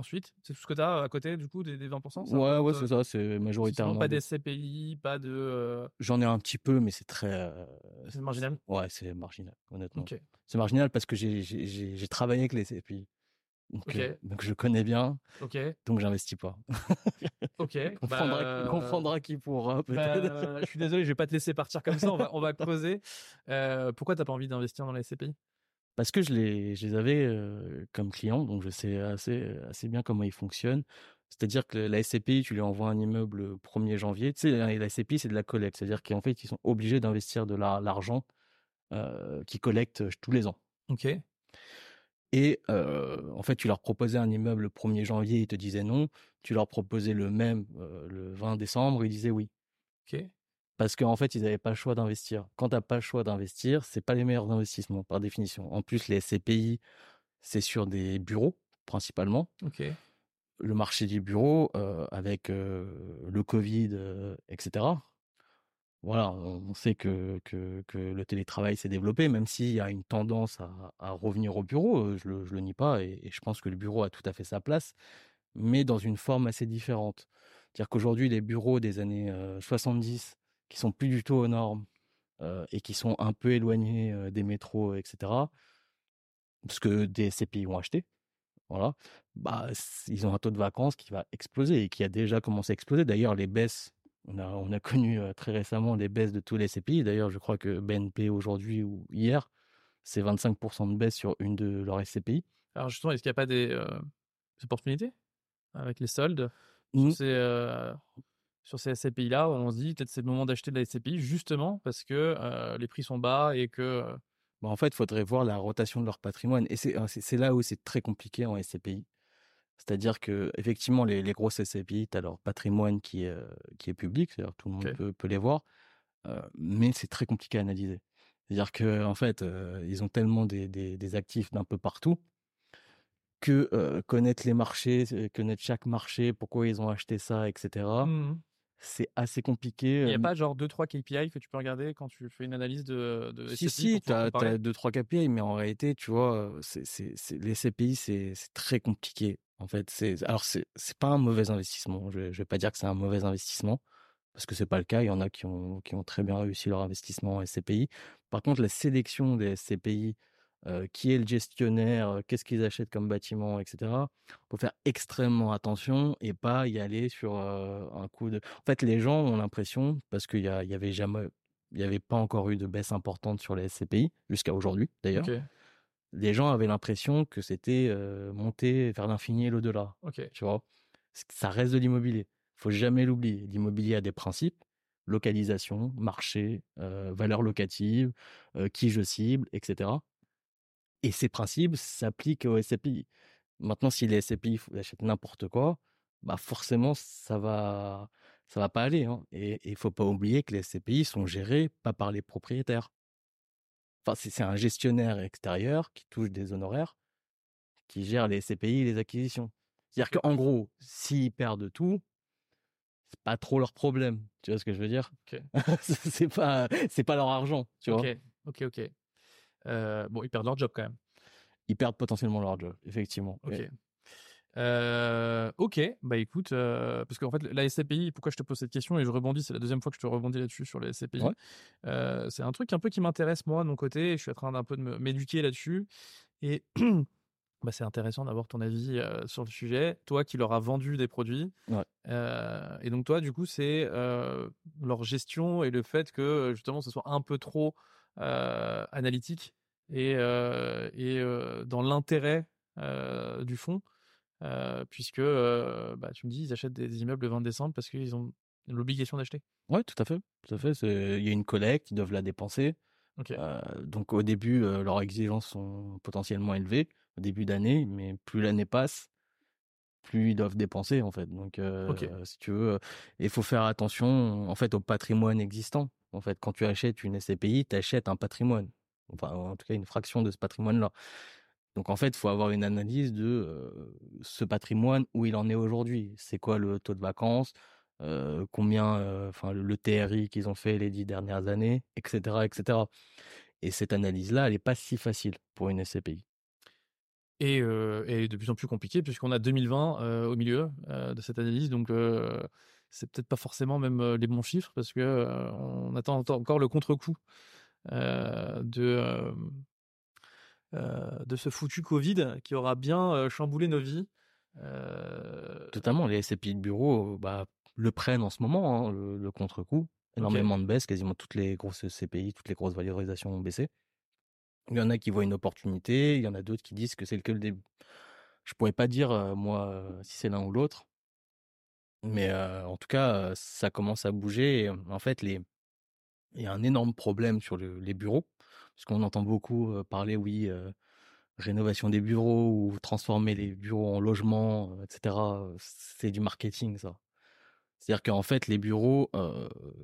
Ensuite, c'est tout ce que tu as à côté du coup des, 20% ça Ouais, ouais, c'est ça, c'est majoritairement. Pas des CPI, pas de. Euh J'en ai un petit peu, mais c'est très. Euh, c'est marginal Ouais, c'est marginal, honnêtement. C'est marginal parce que j'ai travaillé avec les CPI. Donc, euh, donc, je connais bien. Ok. Donc j'investis pas. ok. comprendra, bah, comprendra qui pourra. Bah, je suis désolé, je vais pas te laisser partir comme ça. On va, on va creuser. Euh, pourquoi t'as pas envie d'investir dans la SCPI Parce que je les, je les avais euh, comme clients, donc je sais assez, assez bien comment ils fonctionnent. C'est-à-dire que la SCPI, tu lui envoies un immeuble le 1er janvier. Tu sais, la SCPI, c'est de la collecte. C'est-à-dire qu'en fait, ils sont obligés d'investir de l'argent euh, qu'ils collectent tous les ans. Ok. Et en fait, tu leur proposais un immeuble le 1er janvier, ils te disaient non. Tu leur proposais le même le 20 décembre, ils disaient oui. Ok. Parce qu'en fait, ils n'avaient pas le choix d'investir. Quand tu n'as pas le choix d'investir, c'est pas les meilleurs investissements par définition. En plus, les SCPI, c'est sur des bureaux principalement. Ok. Le marché du bureau, avec le Covid, etc voilà, on sait que, que, le télétravail s'est développé, même s'il y a une tendance à, revenir au bureau, je le, le nie pas, et, je pense que le bureau a tout à fait sa place, mais dans une forme assez différente. C'est-à-dire qu'aujourd'hui, les bureaux des années 70, qui sont plus du tout aux normes, et qui sont un peu éloignés des métros, etc., parce que des CPI ont acheté, voilà, bah, ils ont un taux de vacances qui va exploser et qui a déjà commencé à exploser. D'ailleurs, les baisses on a, on a connu très récemment des baisses de tous les CPI. D'ailleurs, je crois que BNP aujourd'hui ou hier, c'est 25% de baisse sur une de leurs SCPI. Alors justement, est-ce qu'il n'y a pas des, opportunités avec les soldes mmh. Sur ces SCPI-là On se dit peut-être c'est le moment d'acheter de la SCPI justement parce que les prix sont bas et que... Bah, en fait, il faudrait voir la rotation de leur patrimoine. Et c'est là où c'est très compliqué en SCPI. C'est-à-dire que effectivement, les, les grosses SCPI, tu as leur patrimoine qui est, qui est public, c'est-à-dire tout le monde peut, peut, les voir, mais c'est très compliqué à analyser. C'est-à-dire qu'en en fait, ils ont tellement des, des, des actifs d'un peu partout que connaître les marchés, connaître chaque marché, pourquoi ils ont acheté ça, etc. Mmh c'est assez compliqué. Il n'y a pas genre 2-3 KPI que tu peux regarder quand tu fais une analyse de, de Si, si, tu as 2-3 KPI, mais en réalité, tu vois, c'est, les CPI, c'est très compliqué. En fait, c'est alors c'est c'est pas un mauvais investissement. Je, je vais pas dire que c'est un mauvais investissement parce que c'est pas le cas. Il y en a qui ont qui ont très bien réussi leur investissement en SCPI. Par contre, la sélection des SCPI, euh, qui est le gestionnaire, qu'est-ce qu'ils achètent comme bâtiment, etc. Faut faire extrêmement attention et pas y aller sur euh, un coup de. En fait, les gens ont l'impression parce qu'il y, a, y avait jamais, il y avait pas encore eu de baisse importante sur les SCPI jusqu'à aujourd'hui d'ailleurs les gens avaient l'impression que c'était monter vers l'infini et l'au-delà. Tu vois, ça reste de l'immobilier. Faut jamais l'oublier. L'immobilier a des principes localisation, marché, valeur locative, qui je cible, etc. Et ces principes s'appliquent aux SCPI. Maintenant, si les SCPI achètent n'importe quoi, bah forcément, ça va, ça va pas aller. Hein. Et il faut pas oublier que les SCPI sont gérés pas par les propriétaires. Enfin, c'est un gestionnaire extérieur qui touche des honoraires, qui gère les CPI et les acquisitions. C'est-à-dire qu'en gros, s'ils perdent tout, c'est pas trop leur problème. Tu vois ce que je veux dire? C'est pas, c'est pas leur argent. Tu vois? Ok, ok, ok. Euh, bon, ils perdent leur job quand même. Ils perdent potentiellement leur job, effectivement. Ok. Euh, ok, bah écoute, euh, parce qu'en fait, la SCPI, pourquoi je te pose cette question et je rebondis, c'est la deuxième fois que je te rebondis là-dessus sur les SCPI. c'est un truc un peu qui m'intéresse moi de mon côté. Je suis en train d'un peu de m'éduquer là-dessus et bah, c'est intéressant d'avoir ton avis sur le sujet. Toi qui leur as vendu des produits. et donc toi, du coup, c'est leur gestion et le fait que justement ce soit un peu trop analytique et, et dans l'intérêt du fond. puisque bah, tu me dis ils achètent des immeubles le 20 décembre parce qu'ils ont l'obligation d'acheter. Oui, tout à fait. Tout à fait. Il y a une collecte, ils doivent la dépenser. donc au début, leurs exigences sont potentiellement élevées au début d'année, mais plus l'année passe, plus ils doivent dépenser en fait. Donc, si tu veux, il faut faire attention en fait au patrimoine existant. En fait, quand tu achètes une SCPI, tu achètes un patrimoine, enfin en tout cas une fraction de ce patrimoine-là. Donc en fait, il faut avoir une analyse de ce patrimoine où il en est aujourd'hui. C'est quoi le taux de vacances, combien, enfin le, TRI qu'ils ont fait les dix dernières années, etc., etc. Et cette analyse-là, elle n'est pas si facile pour une SCPI et, de plus en plus compliqué puisqu'on a 2020 au milieu de cette analyse. Donc c'est peut-être pas forcément même les bons chiffres parce que on attend encore le contre-coup de de ce foutu Covid qui aura bien chamboulé nos vies. Totalement, les SCPI de bureau bah, le prennent en ce moment, hein, le, contre-coup. Énormément de baisse, quasiment toutes les grosses CPI, toutes les grosses valorisations ont baissé. Il y en a qui voient une opportunité, il y en a d'autres qui disent que c'est que le début. Je pourrais pas dire, moi, si c'est l'un ou l'autre. Mais en tout cas, ça commence à bouger. en fait, les... il y a un énorme problème sur les bureaux. Parce qu'on entend beaucoup parler, oui, rénovation des bureaux ou transformer les bureaux en logements, etc. C'est du marketing, ça. C'est-à-dire qu'en fait, les bureaux,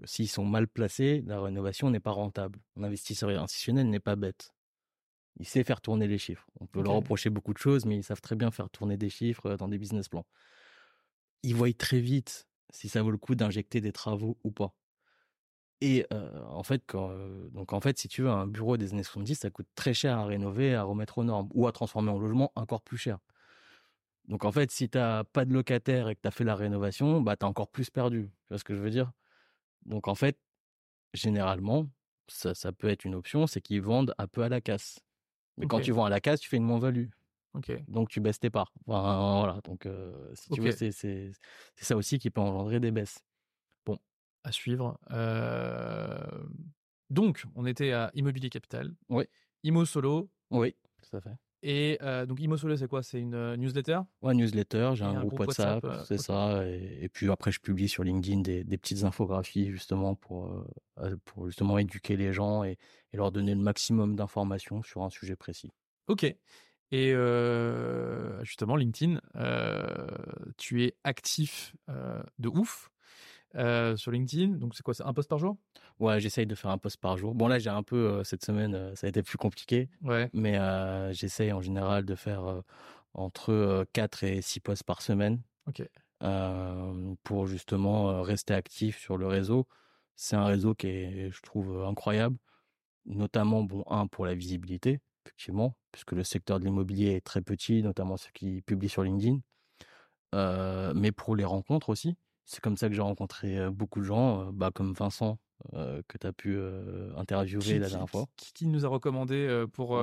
s'ils sont mal placés, la rénovation n'est pas rentable. Un investisseur institutionnel n'est pas bête il sait faire tourner les chiffres. On peut leur reprocher beaucoup de choses, mais ils savent très bien faire tourner des chiffres dans des business plans. Ils voient très vite si ça vaut le coup d'injecter des travaux ou pas. Et euh, en fait, euh, donc en fait, si tu veux un bureau des années 70, ça coûte très cher à rénover, à remettre aux normes ou à transformer en logement encore plus cher. Donc en fait, si tu n'as pas de locataire et que tu as fait la rénovation, bah tu as encore plus perdu. Tu vois ce que je veux dire? Donc en fait, généralement, ça, ça peut être une option, c'est qu'ils vendent un peu à la casse. Mais quand tu vends à la case, tu fais une moins-value. Donc tu baisses tes parts. voilà. Donc si tu veux, c'est ça aussi qui peut engendrer des baisses. Bon, à suivre. Donc, on était à Immobilier Capital. Oui. Imo Solo. Oui, tout à fait. Et donc Imo Solo, c'est quoi? C'est une newsletter? Ouais, newsletter. J'ai un, groupe, WhatsApp, c'est ça. Et, puis après, je publie sur LinkedIn des, petites infographies justement pour, pour justement éduquer les gens et, et leur donner le maximum d'informations sur un sujet précis. Ok. Et justement, LinkedIn, tu es actif de ouf sur LinkedIn. Donc, c'est quoi C'est un post par jour? Ouais, j'essaye de faire un post par jour. Bon, là, j'ai un peu, cette semaine, ça a été plus compliqué. Ouais. Mais j'essaye en général de faire entre 4 et 6 posts par semaine. Ok. pour justement rester actif sur le réseau. C'est un réseau qui est, je trouve, incroyable notamment, bon, un, pour la visibilité, effectivement, puisque le secteur de l'immobilier est très petit, notamment ceux qui publient sur LinkedIn, mais pour les rencontres aussi. C'est comme ça que j'ai rencontré beaucoup de gens, bah, comme Vincent, que tu as pu interviewer la dernière fois. Qui, nous a recommandé pour,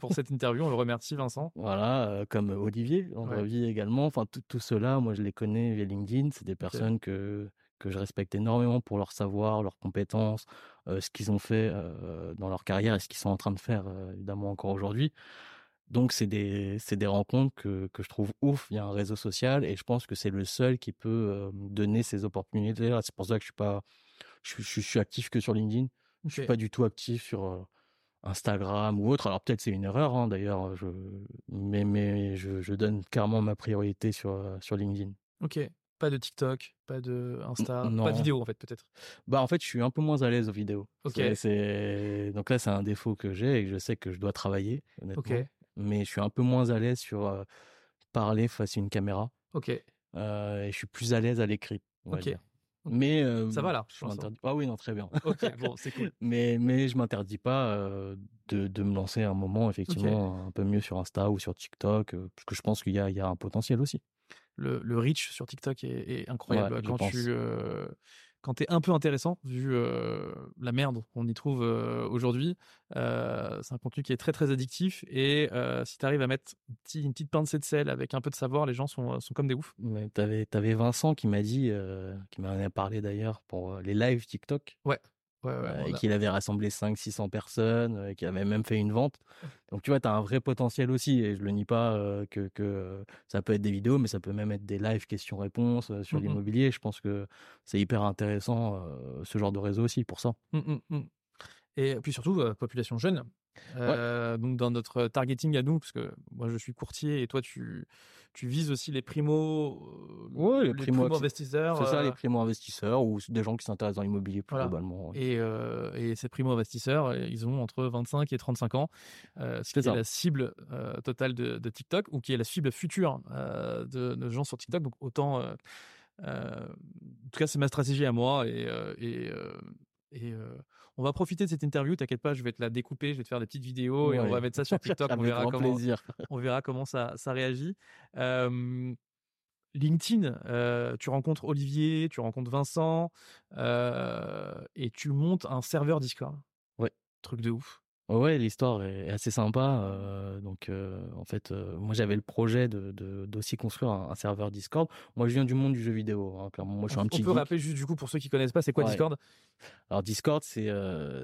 pour cette interview On le remercie, Vincent. Voilà, comme Olivier, on ouais. également. Enfin, tout cela, moi, je les connais via LinkedIn. C'est des personnes que, que je respecte énormément pour leur savoir, leurs compétences, ce qu'ils ont fait dans leur carrière et ce qu'ils sont en train de faire évidemment encore aujourd'hui. Donc c'est des, des rencontres que, que, je trouve ouf. Il y a un réseau social et je pense que c'est le seul qui peut donner ces opportunités. C'est pour ça que je suis pas, je, je, suis actif que sur LinkedIn. Je Je suis pas du tout actif sur Instagram ou autre. Alors peut-être c'est une erreur hein, d'ailleurs, je, mais, mais je, je, donne clairement ma priorité sur, sur LinkedIn. Ok. Pas de TikTok, pas de Insta, pas de vidéo en fait peut-être? Bah en fait je suis un peu moins à l'aise aux vidéos. Ok. C'est donc là c'est un défaut que j'ai et que je sais que je dois travailler. Ok. Mais je suis un peu moins à l'aise sur euh, parler face à une caméra. Ok. Euh, et je suis plus à l'aise à l'écrit. Ok. Mais ça va là. Je m'interdis. Ah oui, non, très bien. ok, bon, c'est cool. mais mais je m'interdis pas de, de, me lancer un moment effectivement un peu mieux sur Insta ou sur TikTok, parce que je pense qu'il y a, il y a un potentiel aussi. Le, le reach sur TikTok est, incroyable quand tu quand tu es un peu intéressant, vu la merde qu'on y trouve aujourd'hui, c'est un contenu qui est très très addictif. Et si tu arrives à mettre une petite pincée de sel avec un peu de savoir, les gens sont, sont comme des oufs. Tu avais, Vincent qui m'a dit, qui m'en a parlé d'ailleurs pour les lives TikTok. Ouais et qu'il avait rassemblé 500-600 personnes, et qu'il avait même fait une vente. Donc tu vois, tu as un vrai potentiel aussi, et je le nie pas que, que, ça peut être des vidéos, mais ça peut même être des lives questions-réponses sur mmh l'immobilier. Je pense que c'est hyper intéressant ce genre de réseau aussi pour ça. Mmh, mmh, et puis surtout, population jeune. Donc dans notre targeting à nous, parce que moi je suis courtier et toi tu, tu vises aussi les primo, ouais, les, primo, investisseurs. C'est ça, les primo investisseurs ou des gens qui s'intéressent dans l'immobilier plus globalement. Et, et, ces primo investisseurs, ils ont entre 25 et 35 ans, ce qui est, la cible totale de, de, TikTok ou qui est la cible future de, de, gens sur TikTok. Donc autant, en tout cas c'est ma stratégie à moi et, et, et on va profiter de cette interview, t'inquiète pas, je vais te la découper, je vais te faire des petites vidéos et on va mettre ça sur TikTok. on, verra comment, on verra comment ça, ça réagit. LinkedIn, tu rencontres Olivier, tu rencontres Vincent et tu montes un serveur Discord. Ouais. Truc de ouf. Ouais, l'histoire est assez sympa. donc, en fait, moi, j'avais le projet de d'aussi construire un, serveur Discord. Moi, je viens du monde du jeu vidéo. Hein, clairement, moi, je suis un petit. On peut rappeler juste du coup pour ceux qui connaissent pas, c'est quoi Discord? Alors, Discord, c'est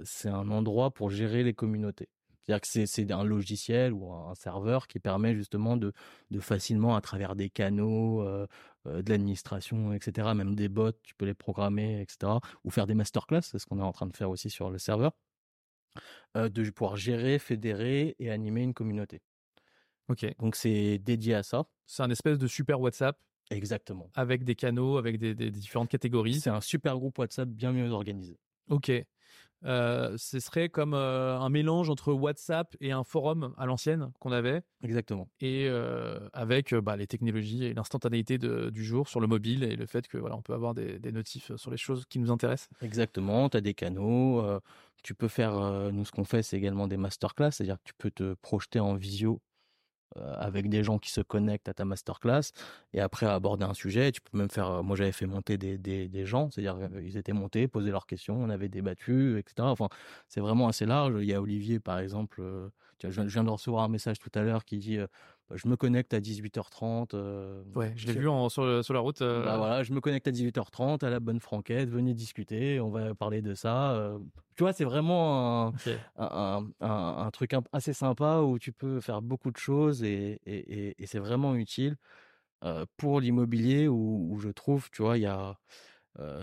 c'est un endroit pour gérer les communautés. C'est-à-dire que c'est un logiciel ou un serveur qui permet justement de, de facilement, à travers des canaux, de l'administration, etc., même des bots, tu peux les programmer, etc., ou faire des masterclass, c'est ce qu'on est en train de faire aussi sur le serveur de pouvoir gérer, fédérer et animer une communauté. Ok. Donc c'est dédié à ça. C'est un espèce de super WhatsApp. Exactement. Avec des canaux, avec des, des différentes catégories. C'est un super groupe WhatsApp bien mieux organisé. Ok. Euh, ce serait comme euh, un mélange entre WhatsApp et un forum à l'ancienne qu'on avait. Exactement. Et euh, avec bah, les technologies et l'instantanéité du jour sur le mobile et le fait que voilà, on peut avoir des, des notifs sur les choses qui nous intéressent. Exactement. Tu as des canaux. tu peux faire, nous ce qu'on fait, c'est également des masterclass, c'est-à-dire que tu peux te projeter en visio avec des gens qui se connectent à ta masterclass et après aborder un sujet. Tu peux même faire, euh, moi j'avais fait monter des, gens, c'est-à-dire ils étaient montés, posaient leurs questions, on avait débattu, etc. Enfin, c'est vraiment assez large. Il y a Olivier par exemple, euh, je viens de recevoir un message tout à l'heure qui dit bah, je me connecte à 18h30. ouais, je l'ai vu en, sur, sur, la route. Bah, voilà, je me connecte à 18h30 à la bonne franquette. Venez discuter, on va parler de ça. tu vois, c'est vraiment un, un, un, truc assez sympa où tu peux faire beaucoup de choses et, et, et, c'est vraiment utile pour l'immobilier où, où, je trouve, tu vois, il y a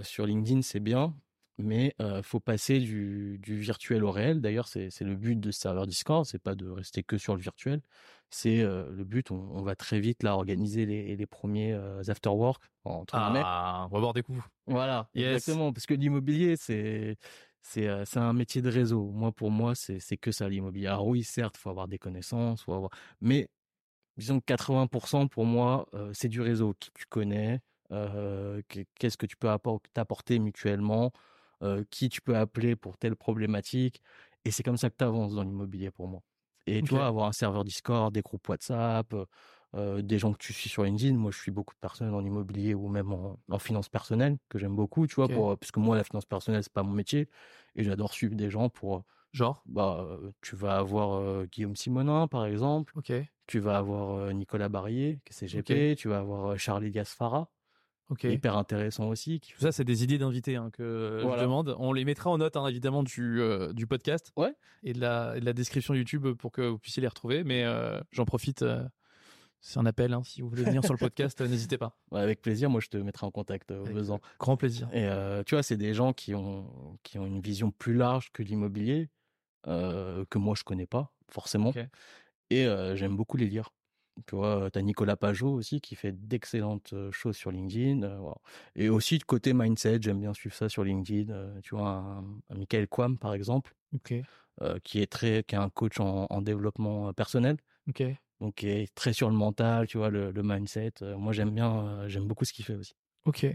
sur LinkedIn, c'est bien, mais il faut passer du, du, virtuel au réel. D'ailleurs, c'est le but de ce serveur Discord, c'est pas de rester que sur le virtuel. C'est le but. On, va très vite là organiser les, les premiers after work entre ah, on va voir des coups. Voilà, exactement, parce que l'immobilier c'est c'est c'est un métier de réseau. Moi, pour moi, c'est c'est que ça l'immobilier. Alors oui, certes, faut avoir des connaissances, faut avoir, mais disons que 80% pour moi, c'est du réseau qui tu connais. Qu'est-ce que tu peux t'apporter mutuellement qui tu peux appeler pour telle problématique. Et c'est comme ça que tu avances dans l'immobilier pour moi. Et tu vois, avoir un serveur Discord, des groupes WhatsApp, des gens que tu suis sur LinkedIn. Moi, je suis beaucoup de personnes en immobilier ou même en, finance personnelle que j'aime beaucoup, tu vois, pour, parce que moi, la finance personnelle, c'est pas mon métier. Et j'adore suivre des gens pour. Genre? bah, Tu vas avoir Guillaume Simonin, par exemple. Ok. Tu vas avoir Nicolas Barrier, qui est CGP. Tu vas avoir Charlie Gasfara. Hyper intéressant aussi. Tout ça, c'est des idées d'invités hein, que je demande. On les mettra en note, hein, évidemment, du, euh, du podcast ouais. et, de la, de la description YouTube pour que vous puissiez les retrouver. Mais euh, j'en profite. Euh, c'est un appel. Hein, si vous voulez venir sur le podcast, n'hésitez pas. avec plaisir. Moi, je te mettrai en contact au besoin. Grand plaisir. Et tu vois, c'est des gens qui ont, qui ont une vision plus large que l'immobilier, que moi, je connais pas, forcément. Et j'aime beaucoup les lire. Tu vois, tu as Nicolas Pajot aussi qui fait d'excellentes choses sur LinkedIn. Et aussi, de côté mindset, j'aime bien suivre ça sur LinkedIn. tu vois, un, Michael Quam, par exemple, qui est très, qui est un coach en, développement personnel. Donc, qui est très sur le mental, tu vois, le, mindset. moi, j'aime bien, j'aime beaucoup ce qu'il fait aussi. Ok.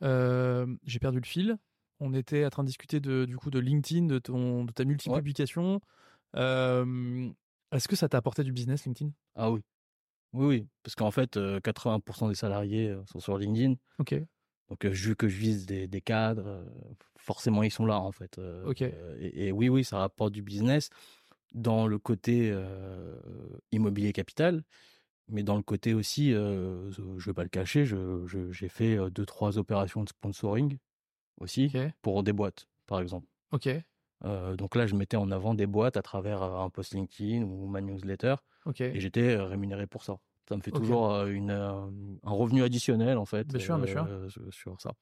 J'ai perdu le fil. On était en train de discuter de, du coup de LinkedIn, de, ton, de ta multiplication. Est-ce que ça t'a apporté du business, LinkedIn? Ah oui. Oui, oui. Parce qu'en fait, 80% des salariés sont sur LinkedIn. Ok. Donc, vu que je vise des, des cadres, forcément, ils sont là, en fait. ok. Et, et, oui, oui, ça rapporte du business dans le côté immobilier capital, mais dans le côté aussi, je ne vais pas le cacher, j'ai fait deux, trois opérations de sponsoring aussi pour des boîtes, par exemple. Ok. Donc là, je mettais en avant des boîtes à travers un post LinkedIn ou ma newsletter. Et j'étais rémunéré pour ça. Ça me fait toujours une, un revenu additionnel, en fait, bien sûr, bien sûr. sur ça.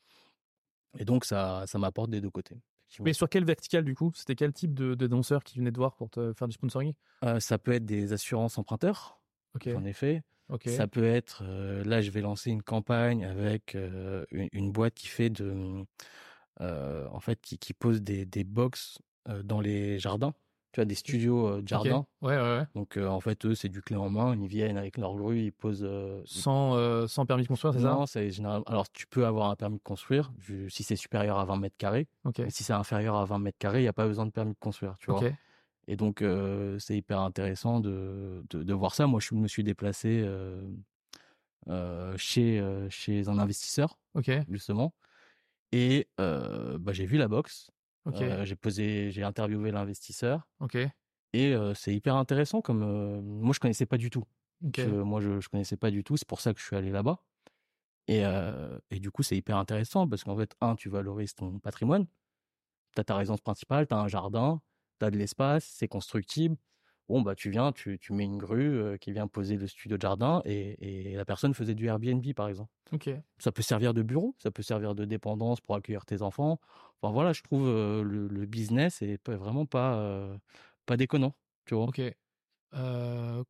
Et donc, ça, ça m'apporte des deux côtés. Mais sur quel vertical du coup? C'était quel type de, de qui venait te voir pour te faire du sponsoring? Ça peut être des assurances emprunteurs, en effet. Ça peut être, là je vais lancer une campagne avec une, boîte qui fait de, en fait, qui, qui pose des, des box dans les jardins tu as des studios de jardin. Ouais, ouais, ouais. Donc, en fait, eux, c'est du clé en main. Ils viennent avec leur grue, ils posent. sans, sans permis de construire, c'est ça? Non, c'est général. Alors, tu peux avoir un permis de construire si c'est supérieur à 20 mètres carrés. Mais si c'est inférieur à 20 mètres carrés, il n'y a pas besoin de permis de construire, tu vois. Et donc, c'est hyper intéressant de, de, de, voir ça. Moi, je me suis déplacé chez, chez un investisseur, justement. Et bah, j'ai vu la box. J'ai posé, j'ai interviewé l'investisseur. Ok. Et c'est hyper intéressant comme moi je connaissais pas du tout. moi je, je connaissais pas du tout, c'est pour ça que je suis allé là-bas. Et, et du coup c'est hyper intéressant parce qu'en fait un tu valorises ton patrimoine, tu as ta résidence principale, tu as un jardin, tu as de l'espace, c'est constructible. Bon, bah, tu viens, tu, tu mets une grue qui vient poser le studio de jardin et, et, la personne faisait du Airbnb, par exemple. Ok. Ça peut servir de bureau, ça peut servir de dépendance pour accueillir tes enfants. Enfin, voilà, je trouve le, le, business est vraiment pas, pas déconnant, tu vois. Ok.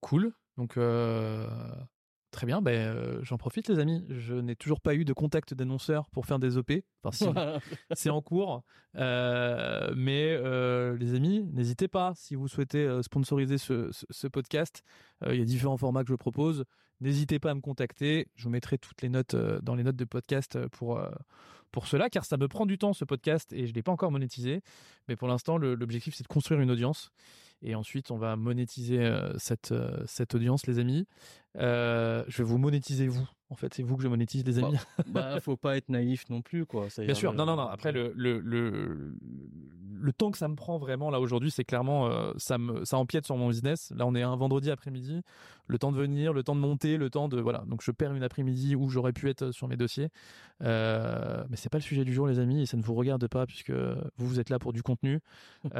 cool. Donc, Très bien, ben, euh, j'en profite les amis. Je n'ai toujours pas eu de contact d'annonceur pour faire des OP. Enfin, c'est en cours. Euh, mais euh, les amis, n'hésitez pas si vous souhaitez sponsoriser ce, podcast. Il y a différents formats que je propose. N'hésitez pas à me contacter. Je vous mettrai toutes les notes dans les notes de podcast pour pour cela, car ça me prend du temps ce podcast et je ne l'ai pas encore monétisé. Mais pour l'instant, l'objectif c'est de construire une audience. Et ensuite, on va monétiser cette, cette audience, les amis. Je vais vous monétiser, vous. En fait, c'est vous que je monétise, les bah, amis. bah, faut pas être naïf non plus, quoi. Bien sûr. Non, non, non. Après, le, le, le, le temps que ça me prend vraiment, là, aujourd'hui, c'est clairement, ça, me, ça empiète sur mon business. Là, on est un vendredi après-midi. Le temps de venir, le temps de monter, le temps de. Voilà. Donc, je perds une après-midi où j'aurais pu être sur mes dossiers. Euh, mais c'est pas le sujet du jour, les amis, et ça ne vous regarde pas, puisque vous, vous êtes là pour du contenu.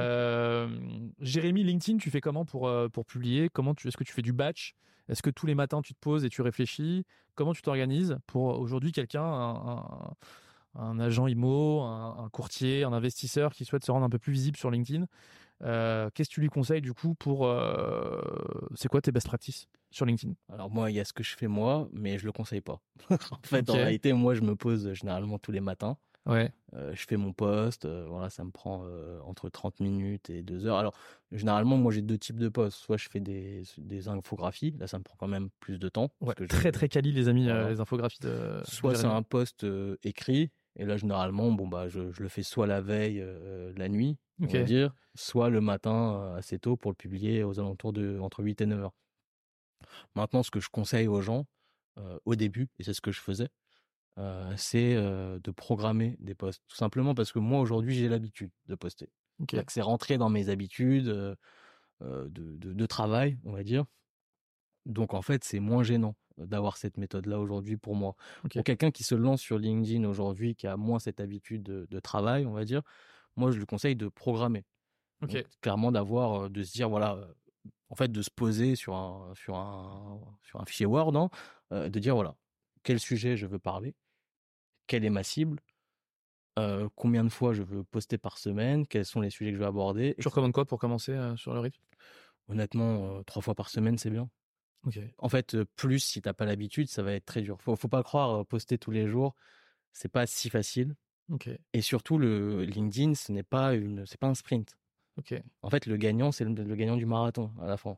Jérémy, LinkedIn, tu fais comment pour, pour publier? Comment tu, Est-ce que tu fais du batch? Est-ce que tous les matins, tu te poses et tu réfléchis? Comment tu t'organises pour aujourd'hui quelqu'un, un, agent IMO, un, courtier, un investisseur qui souhaite se rendre un peu plus visible sur LinkedIn Qu'est-ce que tu lui conseilles du coup pour... c'est quoi tes best practices sur LinkedIn? Alors moi, il y a ce que je fais moi, mais je le conseille pas. en fait, en réalité, moi, je me pose généralement tous les matins. Ouais. Euh, je fais mon poste, euh, voilà, ça me prend euh, entre 30 minutes et 2 heures. Alors, généralement, moi, j'ai deux types de postes. Soit je fais des, des infographies, là, ça me prend quand même plus de temps. très, très quali, les amis, les infographies. De... Soit c'est un poste écrit, et là, généralement, bon, bah, je, je le fais soit la veille, la nuit, on va dire, soit le matin assez tôt pour le publier aux alentours de entre 8 et 9 heures. Maintenant, ce que je conseille aux gens, au début, et c'est ce que je faisais, c'est de programmer des posts. Tout simplement parce que moi, aujourd'hui, j'ai l'habitude de poster. C'est rentré dans mes habitudes de, de, travail, on va dire. Donc, en fait, c'est moins gênant d'avoir cette méthode-là aujourd'hui pour moi. Pour quelqu'un qui se lance sur LinkedIn aujourd'hui, qui a moins cette habitude de, travail, on va dire, moi, je lui conseille de programmer. clairement, d'avoir, de se dire, voilà, en fait, de se poser sur un, sur un, sur un fichier Word, hein, de dire, voilà, quel sujet je veux parler, quelle est ma cible, combien de fois je veux poster par semaine, quels sont les sujets que je veux aborder. Tu recommandes quoi pour commencer sur le rythme? Honnêtement, trois fois par semaine, c'est bien. En fait, plus si t'as pas l'habitude, ça va être très dur. Faut, faut pas croire poster tous les jours, c'est pas si facile. Et surtout, le LinkedIn, ce n'est pas une, c'est pas un sprint. En fait, le gagnant, c'est le, gagnant du marathon à la fin.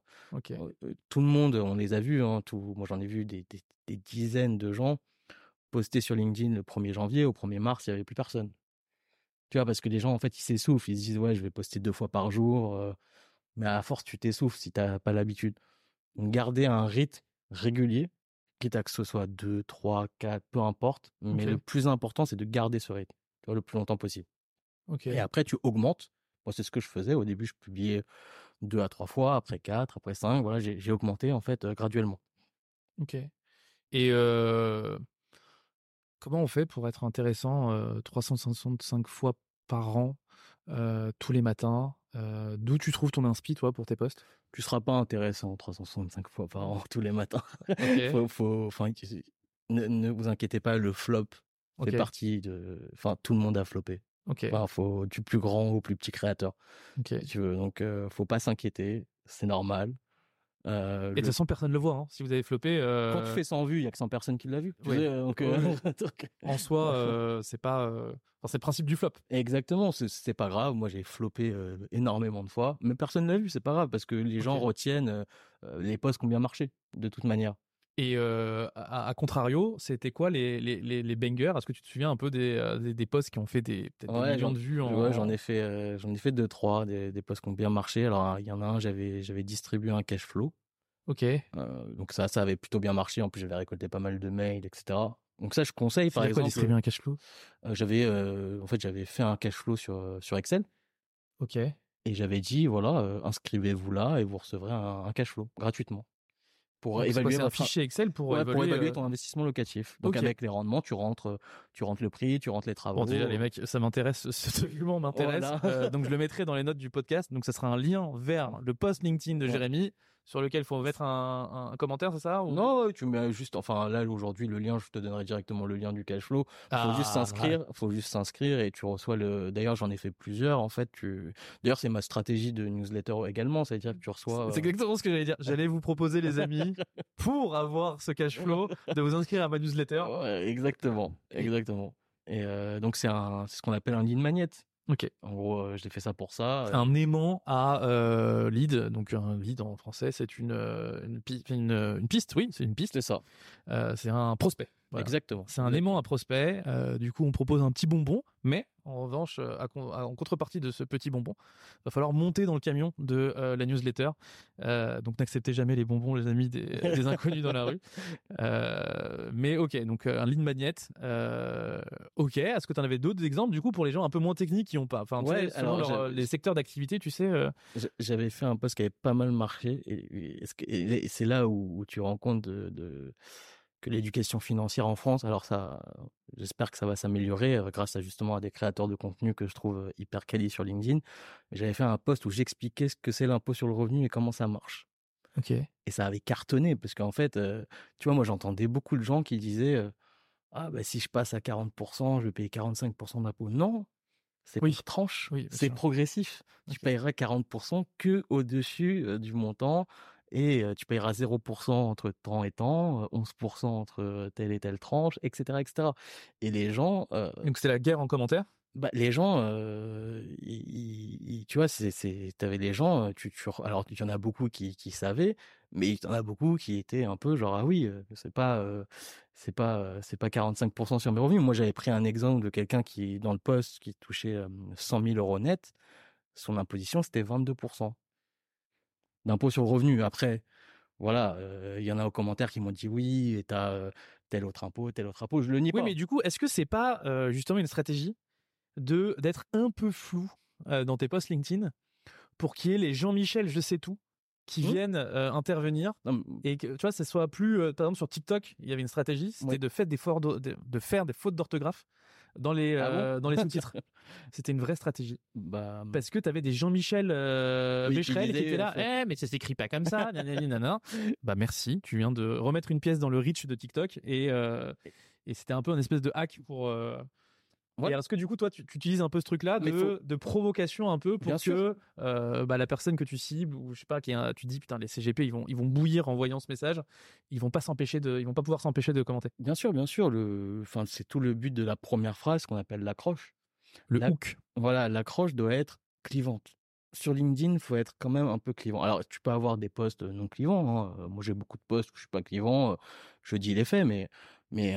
Tout le monde, on les a vus. Hein, tout, moi, j'en ai vu des, des, dizaines de gens postais sur LinkedIn le 1er janvier, au 1er mars, il n'y avait plus personne. Tu vois, parce que les gens, en fait, ils s'essoufflent. Ils se disent, ouais, je vais poster deux fois par jour. Euh, mais à force, tu t'essouffles si tu n'as pas l'habitude. Donc, garder un rythme régulier, quitte à que ce soit deux, trois, quatre, peu importe. Mais le plus important, c'est de garder ce rythme le plus longtemps possible. Et après, tu augmentes. Moi, c'est ce que je faisais. Au début, je publiais deux à trois fois, après quatre, après cinq. Voilà, j'ai augmenté, en fait, euh, graduellement. Ok. Et comment on fait pour être intéressant 365 fois par an, tous les matins? D'où tu trouves ton inspi, toi, pour tes posts Tu seras pas intéressant 365 fois par an, tous les matins. faut, ne, vous inquiétez pas, le flop fait partie de. Enfin, tout le monde a floppé. Ok. faut du plus grand au plus petit créateur. Ok. tu veux. Donc, faut pas s'inquiéter. C'est normal. Euh, et de toute façon, personne ne le voit. Hein. Si vous avez floppé. Euh... Quand tu fais 100 vues, il n'y a que 100 personnes qui l'ont vu. donc, euh, en soi, c'est pas. Enfin, c'est le principe du flop. Exactement, c'est pas grave. Moi, j'ai floppé énormément de fois, mais personne ne l'a vu. C'est pas grave parce que les gens retiennent les posts qui ont bien marché, de toute manière. Et à, contrario, c'était quoi les, les, les, bangers? Est-ce que tu te souviens un peu des, des, des posts qui ont fait des, des millions de vues en... Ouais, j'en ai fait, j'en ai fait deux trois des, des posts qui ont bien marché. Alors il y en a un, j'avais j'avais distribué un cash flow. Ok. donc ça, ça avait plutôt bien marché. En plus, j'avais récolté pas mal de mails, etc. Donc ça, je conseille par exemple. Quoi, distribuer un cash flow? J'avais, en fait, j'avais fait un cash flow sur sur Excel. Ok. Et j'avais dit voilà, inscrivez-vous là et vous recevrez un, un cash flow gratuitement pour évaluer un fichier Excel pour, évaluer, euh, ton investissement locatif. Donc avec les rendements, tu rentres, tu rentres le prix, tu rentres les travaux. Bon déjà les mecs, ça m'intéresse, ce document m'intéresse. Euh, donc je le mettrai dans les notes du podcast. Donc ça sera un lien vers le post LinkedIn de Jérémy sur lequel il faut mettre un, commentaire, c'est ça Non, tu mets juste, enfin là aujourd'hui le lien, je te donnerai directement le lien du cash flow. Il faut juste ah, s'inscrire, faut juste s'inscrire et tu reçois le. D'ailleurs j'en ai fait plusieurs en fait. Tu... D'ailleurs c'est ma stratégie de newsletter également, c'est-à-dire que tu reçois. C'est exactement ce que j'allais dire. J'allais vous proposer les amis pour avoir ce cash flow de vous inscrire à ma newsletter. exactement, exactement. Et euh, donc c'est un, c'est ce qu'on appelle un lead magnet. Ok. En gros, je l'ai fait ça pour ça. Un aimant à euh, lead, donc un lead en français, c'est une, une, une, piste, oui, c'est une piste. C'est ça. c'est un prospect. Exactement. C'est un aimant à prospect. du coup, on propose un petit bonbon, mais en revanche, euh, en contrepartie de ce petit bonbon, va falloir monter dans le camion de euh, la newsletter. Euh, donc n'acceptez jamais les bonbons, les amis, des, inconnus dans la rue. mais ok, donc un lead magnet. ok, est-ce que tu en avais d'autres exemples du coup pour les gens un peu moins techniques qui n'ont pas? Enfin, alors, les secteurs d'activité, tu sais. J'avais fait un post qui avait pas mal marché et, c'est là où, tu rends compte de que l'éducation financière en France. Alors ça, j'espère que ça va s'améliorer euh, grâce à justement à des créateurs de contenu que je trouve euh, hyper quali sur LinkedIn. J'avais fait un post où j'expliquais ce que c'est l'impôt sur le revenu et comment ça marche. Ok. Et ça avait cartonné parce qu'en fait, euh, tu vois, moi j'entendais beaucoup de gens qui disaient ah bah si je passe à 40%, je vais payer 45% d'impôt. Non, c'est oui. tranche, oui, c'est progressif. Tu payeras 40% que au-dessus du montant et tu payeras 0% entre temps et temps, 11% entre telle et telle tranche, etc., etc. Et les gens. Donc c'est la guerre en commentaire? bah, les gens, tu vois, c'est, t'avais les gens, tu, tu, alors il y en a beaucoup qui, qui savaient, mais il y en a beaucoup qui étaient un peu genre ah oui, c'est pas, c'est pas, c'est pas 45% sur mes revenus. Moi, j'avais pris un exemple de quelqu'un qui dans le poste qui touchait 100 000 euros net, son imposition c'était 22% d'impôt sur le revenu. Après, voilà, il y en a aux commentaires qui m'ont dit oui, et t'as tel autre impôt, tel autre impôt. Je le nie pas. Oui, mais du coup, est-ce que c'est pas justement une stratégie de d'être un peu flou dans tes posts LinkedIn pour qu'il y ait les Jean-Michel, je sais tout, qui mmh. viennent intervenir et que tu vois, ça soit plus. par exemple, sur TikTok, il y avait une stratégie, c'était de faire des fautes d'orthographe dans les, ah euh, dans les sous-titres. C'était une vraie stratégie. Bah, Parce que tu avais des Jean-Michel euh, qui étaient là. Eh, mais ça s'écrit pas comme ça. bah merci, tu viens de remettre une pièce dans le reach de TikTok et, euh, et c'était un peu un espèce de hack pour. Euh, est-ce que du coup, toi, tu, utilises un peu ce truc-là de, de, provocation un peu pour que euh, bah, la personne que tu cibles ou je sais pas, qui tu dis putain les CGP ils vont ils vont bouillir en voyant ce message, ils vont pas s'empêcher de, ils vont pas pouvoir s'empêcher de commenter. Bien sûr, bien sûr. Le, enfin c'est tout le but de la première phrase qu'on appelle l'accroche. Le hook. Voilà, l'accroche doit être clivante. Sur LinkedIn, il faut être quand même un peu clivant. Alors, tu peux avoir des posts non clivants. Hein. Moi, j'ai beaucoup de posts où je suis pas clivant. Je dis les faits, mais Mais,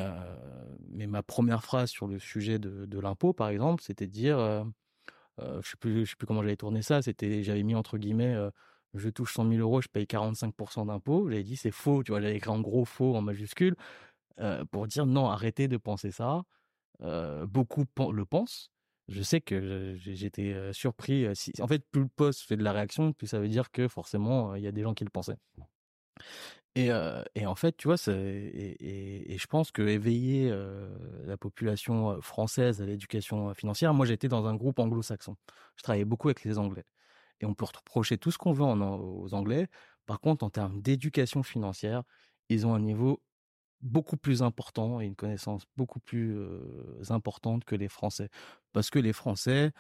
mais ma première phrase sur le sujet de, l'impôt, par exemple, c'était de dire, je sais plus, je sais plus comment j'avais tourné ça. C'était, j'avais mis entre guillemets, je touche 100 000 euros, je paye 45% d'impôt. J'avais dit c'est faux, tu vois, j'avais écrit en gros faux en majuscule pour dire non, arrêtez de penser ça. beaucoup le pensent. Je sais que j'étais surpris. En fait, plus le poste fait de la réaction, plus ça veut dire que forcément, il y a des gens qui le pensaient. Et, en fait, tu vois, et, je pense que éveiller la population française à l'éducation financière, moi j'étais dans un groupe anglo-saxon. Je travaillais beaucoup avec les Anglais. Et on peut reprocher tout ce qu'on veut aux Anglais. Par contre, en termes d'éducation financière, ils ont un niveau beaucoup plus important et une connaissance beaucoup plus importante que les Français. Parce que les Français,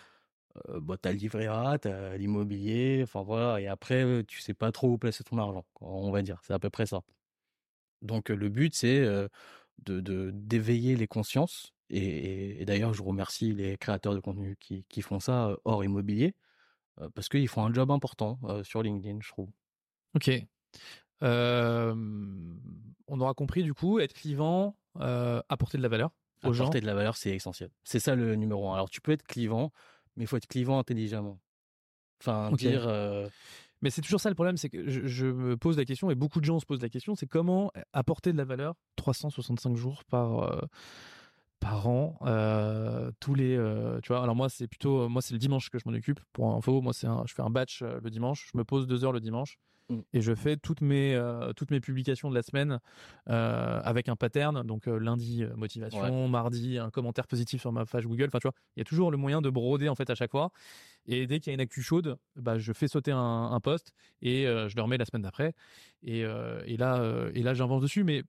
euh, bah, tu as le livret A, tu as l'immobilier, enfin voilà, et après, tu sais pas trop où placer ton argent, on va dire, c'est à peu près ça. Donc le but, c'est de d'éveiller les consciences, et, d'ailleurs, je remercie les créateurs de contenu qui, qui font ça hors immobilier, parce qu'ils font un job important sur LinkedIn, je trouve. Ok. on aura compris du coup, être clivant, apporter de la valeur aux gens. Apporter de la valeur, c'est essentiel. C'est ça le numéro un. Alors tu peux être clivant, mais il faut être clivant intelligemment. Enfin, dire. Mais c'est toujours ça le problème, c'est que je, me pose la question, et beaucoup de gens se posent la question, c'est comment apporter de la valeur 365 jours par, par an, tous les, tu vois. Alors moi, c'est plutôt, moi c'est le dimanche que je m'en occupe. Pour info, moi c'est, je fais un batch le dimanche, je me pose deux heures le dimanche. Mmh. Et je fais toutes mes, toutes mes publications de la semaine avec un pattern. Donc lundi, motivation, mardi, un commentaire positif sur ma page Google. Enfin, tu vois, il y a toujours le moyen de broder en fait à chaque fois. Et dès qu'il y a une actu chaude, bah, je fais sauter un, un post et je le remets la semaine d'après. Et, et là, et là j'invente dessus. Mais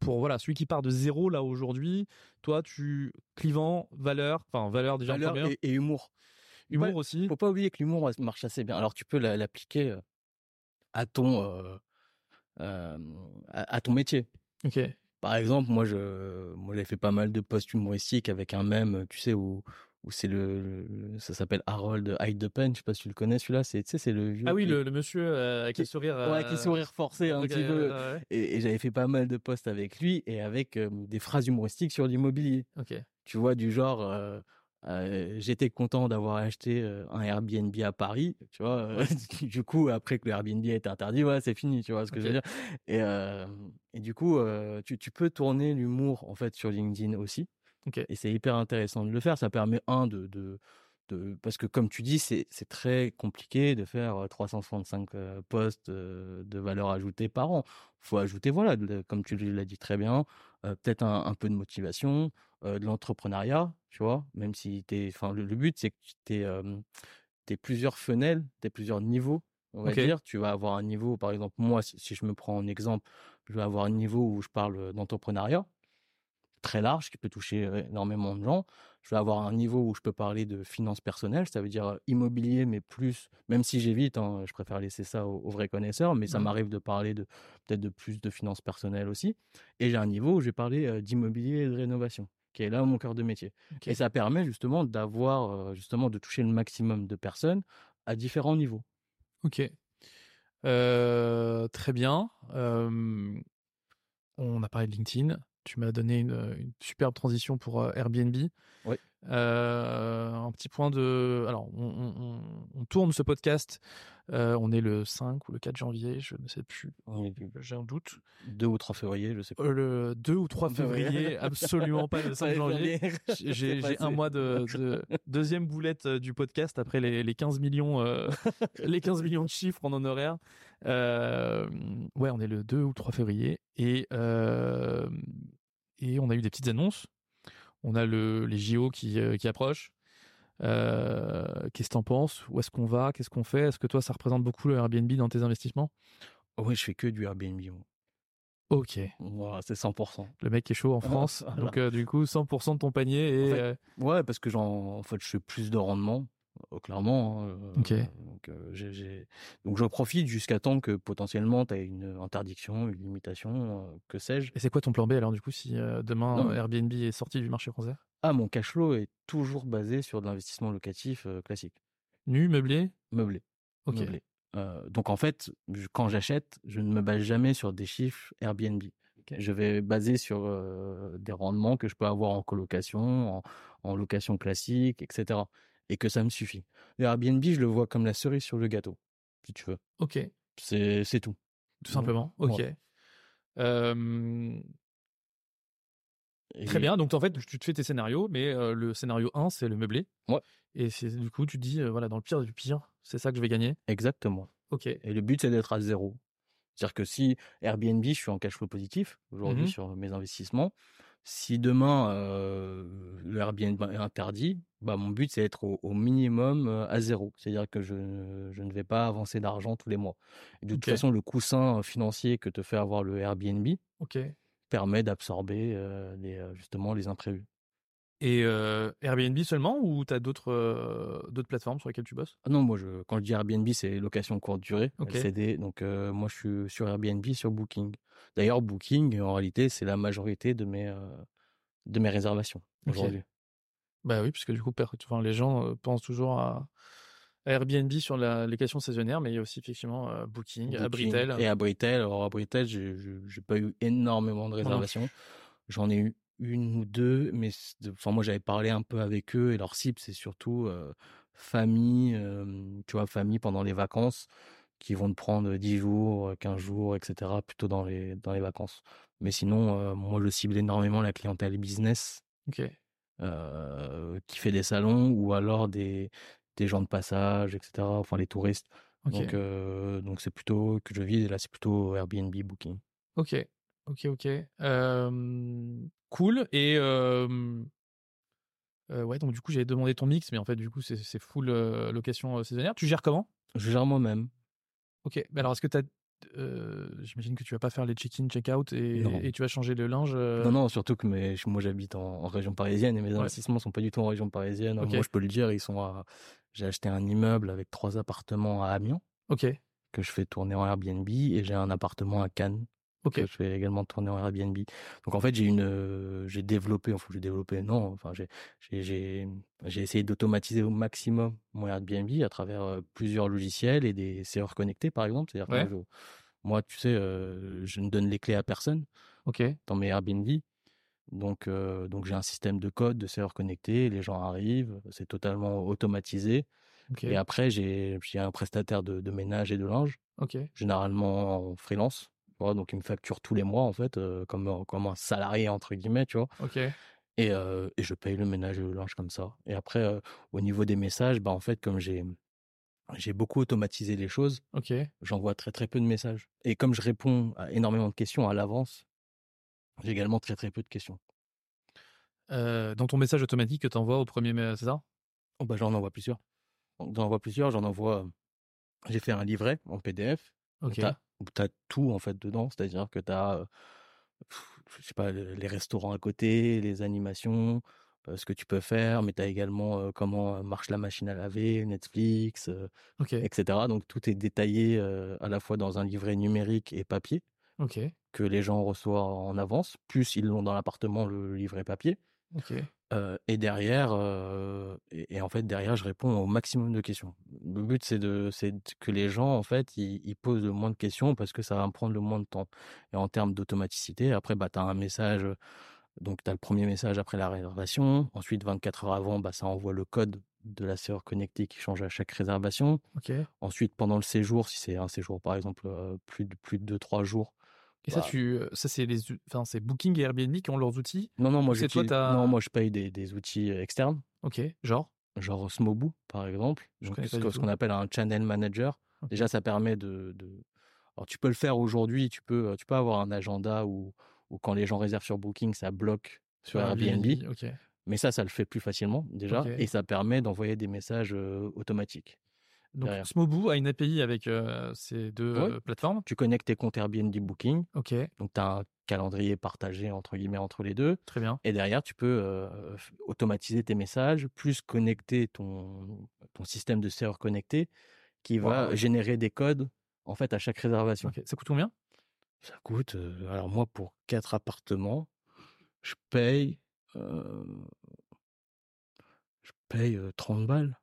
pour voilà celui qui part de zéro là aujourd'hui toi tu clivant valeur enfin valeur déjà valeur et, et, humour Humour aussi. Faut pas oublier que l'humour marche assez bien. Alors tu peux l'appliquer à ton à, ton métier. Ok. Par exemple, moi je moi j'ai fait pas mal de posts humoristiques avec un mème, tu sais où où c'est le, ça s'appelle Harold Hyde the Pen, je sais pas si tu le connais celui-là, c'est tu sais c'est le Ah oui, le, monsieur avec le sourire ouais, avec le sourire forcé un petit peu. Et, j'avais fait pas mal de posts avec lui et avec des phrases humoristiques sur l'immobilier. OK. Tu vois du genre j'étais content d'avoir acheté un Airbnb à Paris, tu vois. du coup, après que le Airbnb a été interdit, ouais, c'est fini, tu vois ce que je veux dire? Et, et du coup, tu, tu, peux tourner l'humour en fait sur LinkedIn aussi. Et c'est hyper intéressant de le faire. Ça permet un de, de, de parce que comme tu dis, c'est très compliqué de faire 365 postes de valeur ajoutée par an. Faut ajouter, voilà, comme tu l'as dit très bien, peut-être un, un, peu de motivation, de l'entrepreneuriat, tu vois, même si t'es, enfin, le, but, c'est que tu es, plusieurs fenêtres, tu plusieurs niveaux, on va dire. Tu vas avoir un niveau, par exemple, moi, si, je me prends en exemple, je vais avoir un niveau où je parle d'entrepreneuriat, très large, qui peut toucher énormément de gens. Je vais avoir un niveau où je peux parler de finances personnelles, ça veut dire immobilier, mais plus, même si j'évite, hein, je préfère laisser ça aux, vrais connaisseurs, mais ça mmh. m'arrive de parler de peut-être de plus de finances personnelles aussi. Et j'ai un niveau où je vais parler d'immobilier et de rénovation qui est là mon cœur de métier. Et ça permet justement d'avoir, justement, de toucher le maximum de personnes à différents niveaux. Ok. très bien. on a parlé de LinkedIn. Tu m'as donné une, une, superbe transition pour Airbnb. Oui. Euh, un petit point de. Alors, on, tourne ce podcast. Euh, on est le 5 ou le 4 janvier, je ne sais plus. J'ai un doute. 2 ou 3 février, je sais pas. Euh, le 2 ou 3 février, absolument pas le 5 janvier. J'ai un mois de, deuxième boulette du podcast après les, les 15 millions, les 15 millions de chiffres en honoraire. ouais, on est le 2 ou 3 février et et on a eu des petites annonces on a le, les JO qui, euh, qui approchent. Euh, qu'est-ce que tu en penses? Où est-ce qu'on va? Qu'est-ce qu'on fait? Est-ce que toi, ça représente beaucoup le Airbnb dans tes investissements? Oui, je fais que du Airbnb. Ok. Voilà, c'est 100%. Le mec est chaud en France. Donc, euh, du coup, 100% de ton panier. Et, ouais, parce que j'en, en fait, je fais plus de rendement. Oh, clairement. Hein, ok. Donc, euh, donc je profite jusqu'à temps que potentiellement tu as une interdiction, une limitation, que sais-je. Et c'est quoi ton plan B alors du coup si demain Airbnb est sorti du marché français? Ah, mon cash flow est toujours basé sur de l'investissement locatif classique. Nu, meublé? Meublé. Ok. donc en fait, quand j'achète, je ne me base jamais sur des chiffres Airbnb. Je vais baser sur des rendements que je peux avoir en colocation, en, location classique, etc. Et que ça me suffit. Le Airbnb, je le vois comme la cerise sur le gâteau, si tu veux. Ok. C'est tout. Tout simplement. Ok. Très bien. Donc, en fait, tu te fais tes scénarios, mais le scénario 1, c'est le meublé. Ouais. Et c'est du coup, tu te dis, voilà, dans le pire du pire, c'est ça que je vais gagner. Exactement. Ok. Et le but, c'est d'être à zéro. C'est-à-dire que si Airbnb, je suis en cash flow positif aujourd'hui Mmh sur mes investissements, si demain le Airbnb est interdit, bah, mon but, c'est d'être au, minimum à zéro. C'est-à-dire que je, ne vais pas avancer d'argent tous les mois. de toute façon, le coussin financier que te fait avoir le Airbnb permet d'absorber les, justement les imprévus. Et Airbnb seulement ou tu as d'autres d'autres plateformes sur lesquelles tu bosses? Ah Non, moi, je, quand je dis Airbnb, c'est location courte durée, LCD. Donc, moi, je suis sur Airbnb, sur Booking. D'ailleurs, Booking, en réalité, c'est la majorité de mes, de mes réservations aujourd'hui. Bah oui, puisque du coup, enfin, les gens pensent toujours à, Airbnb sur la location saisonnière, mais il y a aussi effectivement Booking, Abritel. Et Abritel, alors Abritel, j'ai pas eu énormément de réservations. J'en ai eu une ou deux, mais enfin moi j'avais parlé un peu avec eux et leur cible c'est surtout famille, tu vois, famille pendant les vacances qui vont te prendre 10 jours, 15 jours, etc. plutôt dans les, dans les vacances. Mais sinon, moi je cible énormément la clientèle business qui fait des salons ou alors des, des gens de passage, etc. Enfin les touristes. Donc donc c'est plutôt que je vis et là c'est plutôt Airbnb Booking. Ok. Ok, ok. cool. Et ouais, donc du coup, j'avais demandé ton mix, mais en fait, du coup, c'est full location saisonnière. Tu gères comment? Je gère moi-même. Ok. Mais alors, est-ce que tu as. J'imagine que tu vas pas faire les check-in, check-out et, et, tu vas changer le linge. Non, non, surtout que mes, moi j'habite en, région parisienne et mes investissements sont pas du tout en région parisienne. Moi, je peux le dire, ils sont à. J'ai acheté un immeuble avec trois appartements à Amiens. Ok. Que je fais tourner en Airbnb et j'ai un appartement à Cannes Ok. je fais également tourner en Airbnb. Donc en fait, j'ai une, j'ai développé, enfin j'ai développé, non, enfin j'ai, j'ai, j'ai essayé d'automatiser au maximum mon Airbnb à travers plusieurs logiciels et des serveurs connectés, par exemple. C'est-à-dire que moi, tu sais, je ne donne les clés à personne. Ok. Dans mes Airbnb. Donc, donc j'ai un système de code, de serveurs connectés. Les gens arrivent, c'est totalement automatisé. Et après, j'ai, j'ai un prestataire de, de ménage et de linge. Ok. Généralement en freelance donc, il me facture tous les mois, en fait, comme, comme un salarié, entre guillemets, tu vois. Ok. Et, et je paye le ménage et le linge comme ça. Et après, au niveau des messages, bah, en fait, comme j'ai j'ai beaucoup automatisé les choses, ok j'envoie très très peu de messages. Et comme je réponds à énormément de questions à l'avance, j'ai également très très peu de questions. dans ton message automatique que tu envoies au premier, c'est ça? Oh, bah, J'en envoie plusieurs. J'en envoie plusieurs, j'en envoie. J'ai fait un livret en PDF. Ok où tu as tout en fait dedans, c'est-à-dire que tu as je sais pas les restaurants à côté, les animations, ce que tu peux faire, mais tu as également comment marche la machine à laver, Netflix, etc. Donc tout est détaillé à la fois dans un livret numérique et papier que les gens reçoivent en avance, plus ils l'ont dans l'appartement le livret papier. Et derrière, et, en fait derrière, je réponds au maximum de questions. Le but c'est de, c'est que les gens en fait ils, posent le moins de questions parce que ça va me prendre le moins de temps. Et en termes d'automaticité, après bah as un message, donc tu as le premier message après la réservation. Ensuite 24 heures avant, bah ça envoie le code de la serveur connectée qui change à chaque réservation. Ensuite pendant le séjour, si c'est un séjour par exemple plus de plus de 2-3 jours, et ça, tu, ça c'est les, enfin, c'est Booking et Airbnb qui ont leurs outils. Non, non, moi, je non, moi, je paye des, des, outils externes. Ok, genre? Genre Smobu, par exemple. Je ce qu'on appelle un channel manager. Déjà, ça permet de, de, Alors, tu peux le faire aujourd'hui. Tu peux, tu peux avoir un agenda où, où quand les gens réservent sur Booking, ça bloque sur Airbnb. Mais ça, ça le fait plus facilement déjà, et ça permet d'envoyer des messages automatiques. Donc Smobu a une API avec ces deux plateformes. Tu connectes tes comptes Airbnb Booking. Ok. Donc tu as un calendrier partagé entre guillemets entre les deux. Très bien. Et derrière, tu peux automatiser tes messages, plus connecter ton, ton système de serveur connecté qui va générer des codes en fait à chaque réservation. Ça coûte combien? Ça coûte, alors moi pour quatre appartements, je paye, je paye 30 balles.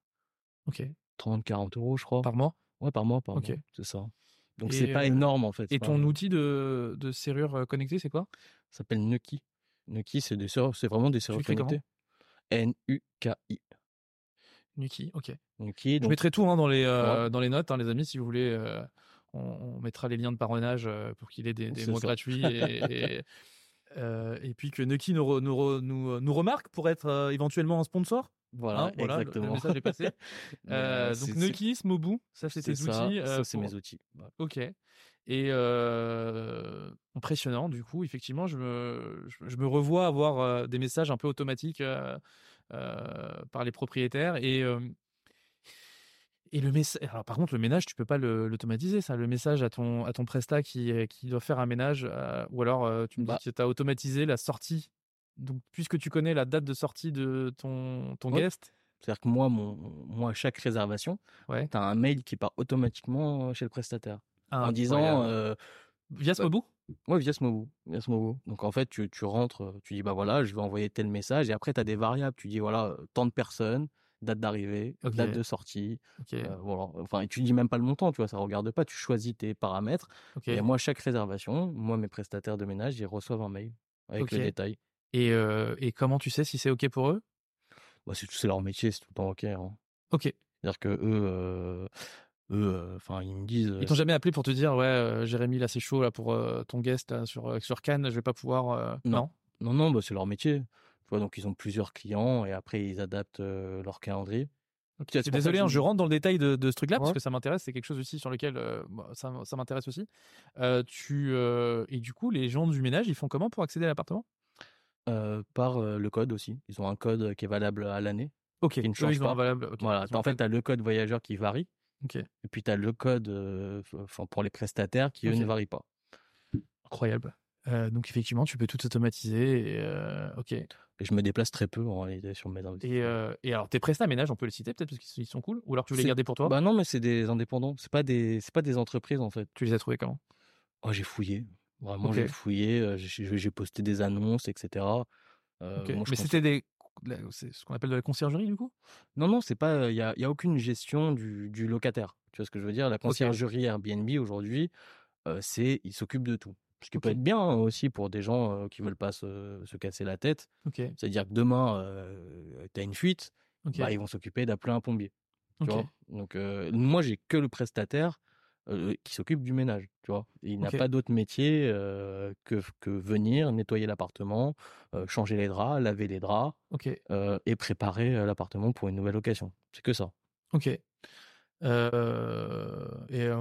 Ok. 30, 40 euros, je crois. Par mois? Ouais, par mois, par mois. C'est ça. Donc c'est pas euh, énorme en fait. Et ton outil de, de serrure euh, connectée, c'est quoi? Ça s'appelle Nuki. Nuki, c'est des c'est vraiment des comment? connectés. N-U-K-I. Nuki, ok. Nuki, Je mettrai tout hein, dans, les, euh, dans les notes, hein, les amis, si vous voulez. euh, on, on mettra les liens de parrainage euh, pour qu'il ait des, des ça. gratuits. Et, et, et puis que Nuki nous, re- nous, re- nous, nous remarque pour être éventuellement un sponsor? Voilà, hein, voilà, exactement. le message est passé. Euh, euh, donc Nuki, Smobu, ça c'est tes ça, outils. euh, ça c'est pour- mes outils. Voilà. Ok. Et euh, impressionnant, du coup, effectivement, je me, je, je me revois avoir euh, des messages un peu automatiques euh, par les propriétaires. Et, et le message. Alors, par contre, le ménage, tu peux pas l'automatiser, ça. Le message à ton, à ton prestat qui, qui doit faire un ménage, ou alors tu me Bah. dis que tu as automatisé la sortie. Donc, puisque tu connais la date de sortie de ton, ton Ouais. guest, C'est-à-dire que moi, mon, moi, chaque réservation, ouais. tu as un mail qui part automatiquement chez le prestataire. en Incroyable. disant, euh, Via Smobu ouais, via Smobu, via Smobu. Donc en fait, tu, tu rentres, euh, tu dis, bah voilà, je vais envoyer tel message. Et après, tu as des variables. Tu dis, voilà, euh, tant de personnes, date d'arrivée, date de sortie. Ok. euh, voilà. Enfin, et tu dis même pas le montant, tu vois, ça regarde pas. Tu choisis tes paramètres. ok. Et moi, chaque réservation, moi, mes prestataires de ménage, ils reçoivent un mail avec le détail. Et, euh, et comment tu sais si c'est OK pour eux? Bah, c'est leur métier, c'est tout le temps OK. hein. Ok. C'est-à-dire que eux, eux, enfin, ils me disent. Ils t'ont jamais appelé pour te dire ouais Jérémy là c'est chaud là pour ton guest là, sur sur Cannes je vais pas pouvoir Non. Non, non, bah, c'est leur métier. Tu vois, donc ils ont plusieurs clients et après ils adaptent leur calendrier. Ok, C'est pour ça Désolé hein, je rentre dans le détail de, de ce truc là parce que ça m'intéresse c'est quelque chose aussi sur lequel euh, moi, ça, m'intéresse aussi. Euh, tu euh, et du coup les gens du ménage ils font comment pour accéder à l'appartement? Euh, par euh, le code aussi. Ils ont un code qui est valable à l'année. Ok. Qui ne change ils ont pas. valable. ok, Voilà. ils ont En fait, tu as le code voyageur qui varie. Ok. Et puis tu as le code euh, pour les prestataires qui, eux, ne varient pas. incroyable. Euh, donc effectivement tu peux tout automatiser et euh, ok. Et, Et je me déplace très peu en réalité sur mes euh, et alors tes prestats ménage on peut les citer peut-être parce qu'ils ils sont cool ou alors tu veux les garder pour toi? Bah non, mais c'est des indépendants. C'est pas des, c'est pas des entreprises en fait. Tu les as trouvés comment? Oh, j'ai fouillé. Vraiment, j'ai fouillé. euh, J'ai posté des annonces, etc. Euh, moi, Mais c'était des la- c'est ce qu'on appelle de la conciergerie du coup? Non, non, c'est pas. Il y a, y a aucune gestion du, du locataire. Tu vois ce que je veux dire? La conciergerie Airbnb aujourd'hui, euh, c'est il s'occupe de tout. Ce qui peut être bien hein, aussi pour des gens euh, qui veulent pas se, se casser la tête. C'est-à-dire que demain, tu as une fuite, bah, ils vont s'occuper d'appeler un plombier. Tu vois? Donc, euh, moi, j'ai que le prestataire euh, qui s'occupe du ménage. Tu vois? Il n'a pas d'autre métier euh, que, que venir nettoyer l'appartement, euh, changer les draps, laver les draps et préparer l'appartement pour une nouvelle location. C'est que ça. Ok. Et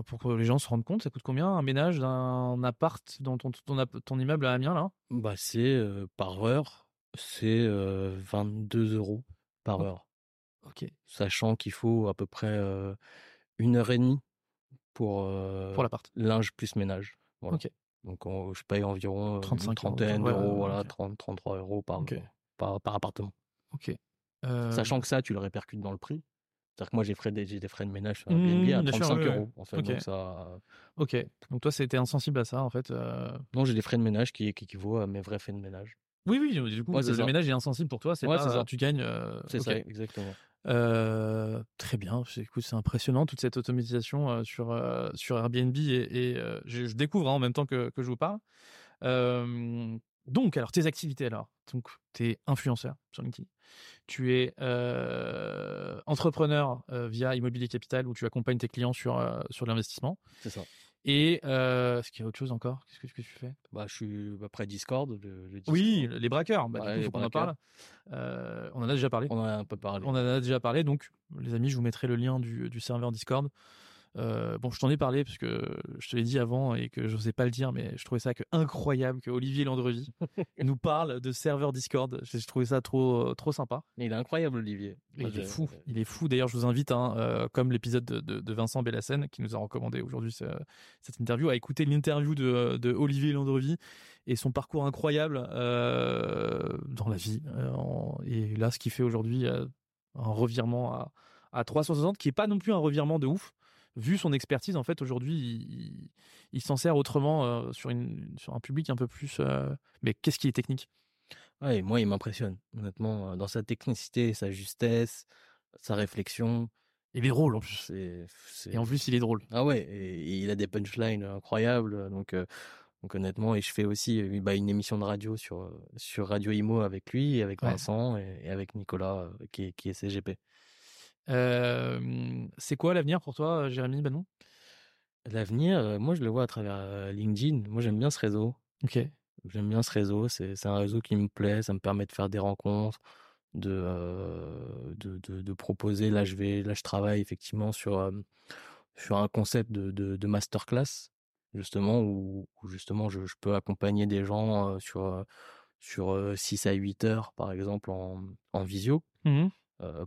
pour que les gens se rendent compte, ça coûte combien un ménage d'un appart dans ton, ton, immeuble à Amiens là? Bah, c'est par heure, c'est euh, 22 euros par heure. Ok. Sachant qu'il faut à peu près une heure et demie pour, euh, Pour l'appart. linge plus ménage. Voilà. Donc on- je paye environ euh, 35 une euros, trentaine d'euros, ouais, voilà, ok. 30, 33 euros par, par, par appartement. Ok. Euh, Sachant que ça, tu le répercutes dans le prix. C'est-à-dire que moi, j'ai frais des, j'ai des frais de ménage sur Mmh, Airbnb à bien sûr, 35 ouais, ouais. euros. En fait, donc ça, Ok. Donc toi, c'était insensible à ça en fait. euh. non, j'ai des frais de ménage qui, qui équivaut à mes vrais frais de ménage. Oui, oui. Du coup, Ouais, le ça. ménage est insensible pour toi. C'est Ouais, pas c'est ça. tu gagnes. euh, C'est ok. ça, exactement. Très bien. Écoute, c'est impressionnant toute cette automatisation sur sur Airbnb et, je, découvre hein, en même temps que, que je vous parle. Donc, alors tes activités alors. Donc, tu es influenceur sur LinkedIn. Tu es entrepreneur via Immobilier Capital où tu accompagnes tes clients sur sur l'investissement. C'est ça. Et euh, est-ce qu'il y a autre chose encore? Qu'est-ce que, que tu fais? Bah, je suis après Discord. Le, le Oui, Discord. les braqueurs. Bah, du coup, faut qu'on en parle. Euh, on en a déjà parlé. On en a un peu parlé. On en a déjà parlé, donc les amis, je vous mettrai le lien du, du serveur Discord. Euh, bon, je t'en ai parlé parce que je te l'ai dit avant et que je n'osais pas le dire, mais je trouvais ça que incroyable que Olivier Landrevi nous parle de serveur Discord. J'ai trouvé ça trop, trop sympa. Mais il est incroyable, Olivier. Moi, il est je- fou, il est fou. D'ailleurs, je vous invite, hein, euh, comme l'épisode de, de- de Vincent Bellassène, qui nous a recommandé aujourd'hui ce- cette interview, à écouter l'interview de, de Olivier Landrevi et son parcours incroyable euh, dans la vie. en- et là, ce qu'il fait aujourd'hui, un revirement à, à 360, qui est pas non plus un revirement de ouf. Vu son expertise, en fait, aujourd'hui, il, il s'en sert autrement euh, sur, une, sur un public un peu plus. euh, mais qu'est-ce qui est technique? Ouais, moi, il m'impressionne, honnêtement, euh, dans sa technicité, sa justesse, sa réflexion. Il est drôle en plus. Et en plus, il est drôle. Ah ouais, et, il a des punchlines incroyables. Donc, donc honnêtement, et je fais aussi bah, une émission de radio sur, sur Radio Imo avec lui, avec Vincent et, avec Nicolas qui, est, qui est CGP. C'est quoi l'avenir pour toi, Jérémy Banon? L'avenir, moi je le vois à travers LinkedIn. Moi j'aime bien ce réseau. Ok. J'aime bien ce réseau. C'est un réseau qui me plaît. Ça me permet de faire des rencontres, de, de, de, proposer. Là je vais, là je travaille effectivement sur, sur un concept de, de, masterclass justement où, justement je, peux accompagner des gens sur sur 6 à 8 heures par exemple en, en visio. Mmh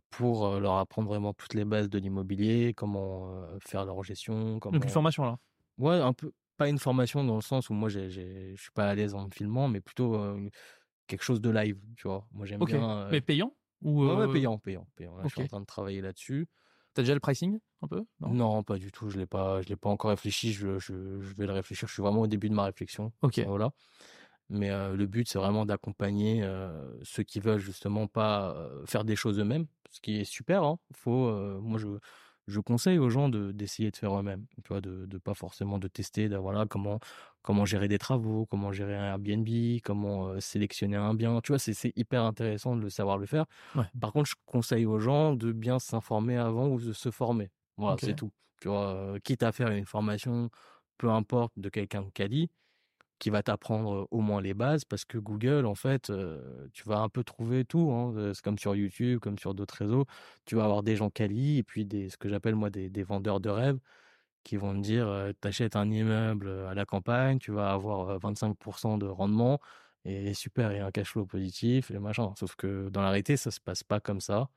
pour leur apprendre vraiment toutes les bases de l'immobilier, comment faire leur gestion. Comment... Donc une formation là Ouais, un peu. Pas une formation dans le sens où moi je suis pas à l'aise en me filmant, mais plutôt quelque chose de live, tu vois? Moi j'aime bien. Mais payant ou ouais, payant, payant, payant. Je suis en train de travailler là-dessus. T'as déjà le pricing un peu? Non, pas du tout. Je l'ai pas, je l'ai pas encore réfléchi. Je, je, je, vais le réfléchir. Je suis vraiment au début de ma réflexion. Ok. Voilà. Mais le but, c'est vraiment d'accompagner ceux qui veulent justement pas faire des choses eux-mêmes, ce qui est super. Hein. Faut, moi, je, je conseille aux gens de d'essayer de faire eux-mêmes, tu vois, de, de pas forcément de tester, de, voilà, comment comment gérer des travaux, comment gérer un Airbnb, comment sélectionner un bien. Tu vois, c'est hyper intéressant de le savoir le faire. Par contre, je conseille aux gens de bien s'informer avant ou de se former. Voilà, c'est tout. Tu vois, quitte à faire une formation, peu importe, de quelqu'un de quali, qui va t'apprendre au moins les bases parce que Google, en fait, tu vas un peu trouver tout. Hein, c'est comme sur YouTube, comme sur d'autres réseaux. Tu vas avoir des gens quali et puis des, ce que j'appelle moi des, vendeurs de rêves qui vont te dire t'achètes un immeuble à la campagne, tu vas avoir 25% de rendement et super, a un cash flow positif et machin. Sauf que dans la réalité, ça se passe pas comme ça.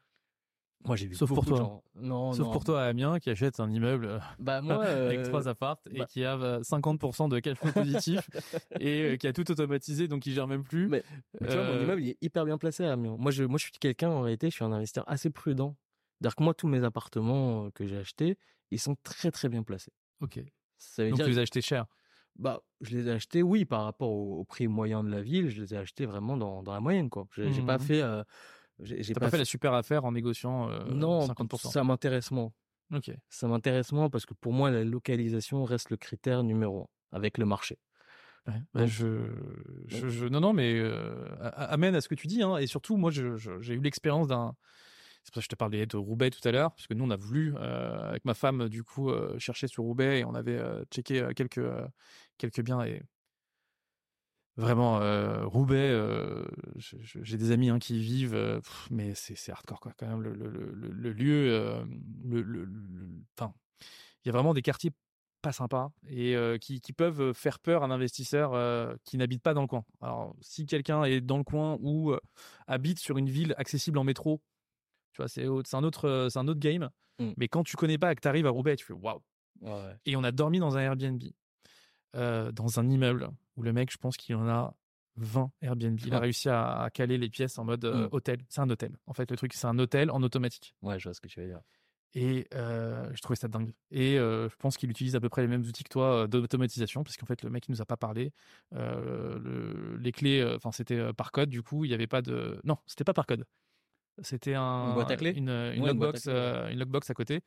Moi, j'ai vu Sauf pour toi. Non, Sauf pour toi à Amiens qui achète un immeuble euh, bah, moi, avec euh, trois apparts et bah qui a 50% de cash flow positif et euh, qui a tout automatisé donc il gère même plus. Mais, tu vois, mon immeuble il est hyper bien placé à Amiens. Moi, je, moi, je suis quelqu'un en réalité, je suis un investisseur assez prudent. C'est-à-dire que moi, tous mes appartements que j'ai achetés, ils sont très très bien placés. Ok. Ça veut donc tu les as achetés cher? Bah, je les ai achetés, oui, par rapport au, prix moyen de la ville, je les ai achetés vraiment dans, dans la moyenne, quoi. J'ai pas mmh. fait, j'ai pas, fait la super affaire en négociant euh, non, 50%. ça m'intéresse moins. Ok. Ça m'intéresse moins parce que pour moi, la localisation reste le critère numéro un avec le marché. Bah, je, je, non, non, mais euh, amène à ce que tu dis. Hein, et surtout, moi, j'ai eu l'expérience d'un. C'est pour ça que je te parlais de Roubaix tout à l'heure, parce que nous, on a voulu, euh, avec ma femme, du coup, euh, chercher sur Roubaix et on avait checké quelques, quelques biens. Et Vraiment, euh, Roubaix, euh, j'ai des amis hein, qui y vivent, euh, mais c'est hardcore quoi. Quand même, le, le, le, lieu, le, enfin, il y a vraiment des quartiers pas sympas et qui, qui, peuvent faire peur à un investisseur qui n'habite pas dans le coin. Alors, si quelqu'un est dans le coin ou habite sur une ville accessible en métro, tu vois, c'est un autre, c'est un autre game. Mmh. Mais quand tu connais pas et que tu arrives à Roubaix, tu fais waouh. Et on a dormi dans un Airbnb, dans un immeuble où le mec, je pense qu'il en a 20 Airbnb. Il a réussi à, caler les pièces en mode euh, mmh. hôtel. C'est un hôtel. En fait, le truc, c'est un hôtel en automatique. Ouais, je vois ce que tu veux dire. Et euh, je trouvais ça dingue. Et euh, je pense qu'il utilise à peu près les mêmes outils que toi d'automatisation, parce qu'en fait, le mec, il nous a pas parlé. les clés, enfin, c'était par code, du coup, il n'y avait pas de. Non, c'était pas par code. C'était un, une boîte à clés? Une, une, une lockbox à côté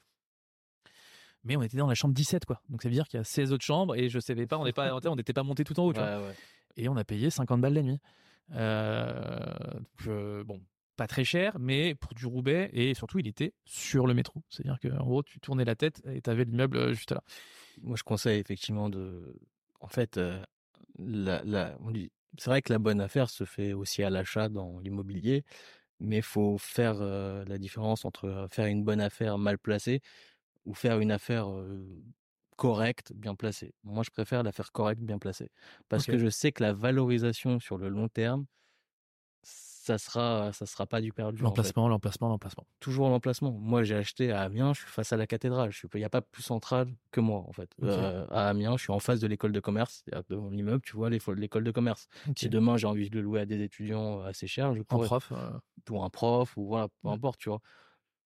mais on était dans la chambre 17 quoi. Donc ça veut dire qu'il y a 16 autres chambres et je savais pas, on n'est pas on n'était pas monté tout en haut, tu vois. Et on a payé 50 balles la nuit. Euh, euh, bon, pas très cher, mais pour du Roubaix et surtout il était sur le métro. C'est-à-dire qu'en gros tu tournais la tête et tu avais l'immeuble euh, juste là. Moi je conseille effectivement de, en fait, la, la... c'est vrai que la bonne affaire se fait aussi à l'achat dans l'immobilier, mais faut faire la différence entre faire une bonne affaire mal placée ou faire une affaire correcte, bien placée. Moi, je préfère l'affaire correcte, bien placée. Parce que je sais que la valorisation sur le long terme, ça sera, ça sera pas du perdu. L'emplacement, l'emplacement, l'emplacement. Toujours l'emplacement. Moi, j'ai acheté à Amiens, je suis face à la cathédrale. Il n'y a pas plus central que moi, en fait. à Amiens, je suis en face de l'école de commerce. De mon immeuble, tu vois l'école de commerce. Si demain, j'ai envie de le louer à des étudiants assez chers, je pourrais. Un prof. Pour un prof, ou voilà, peu importe, tu vois.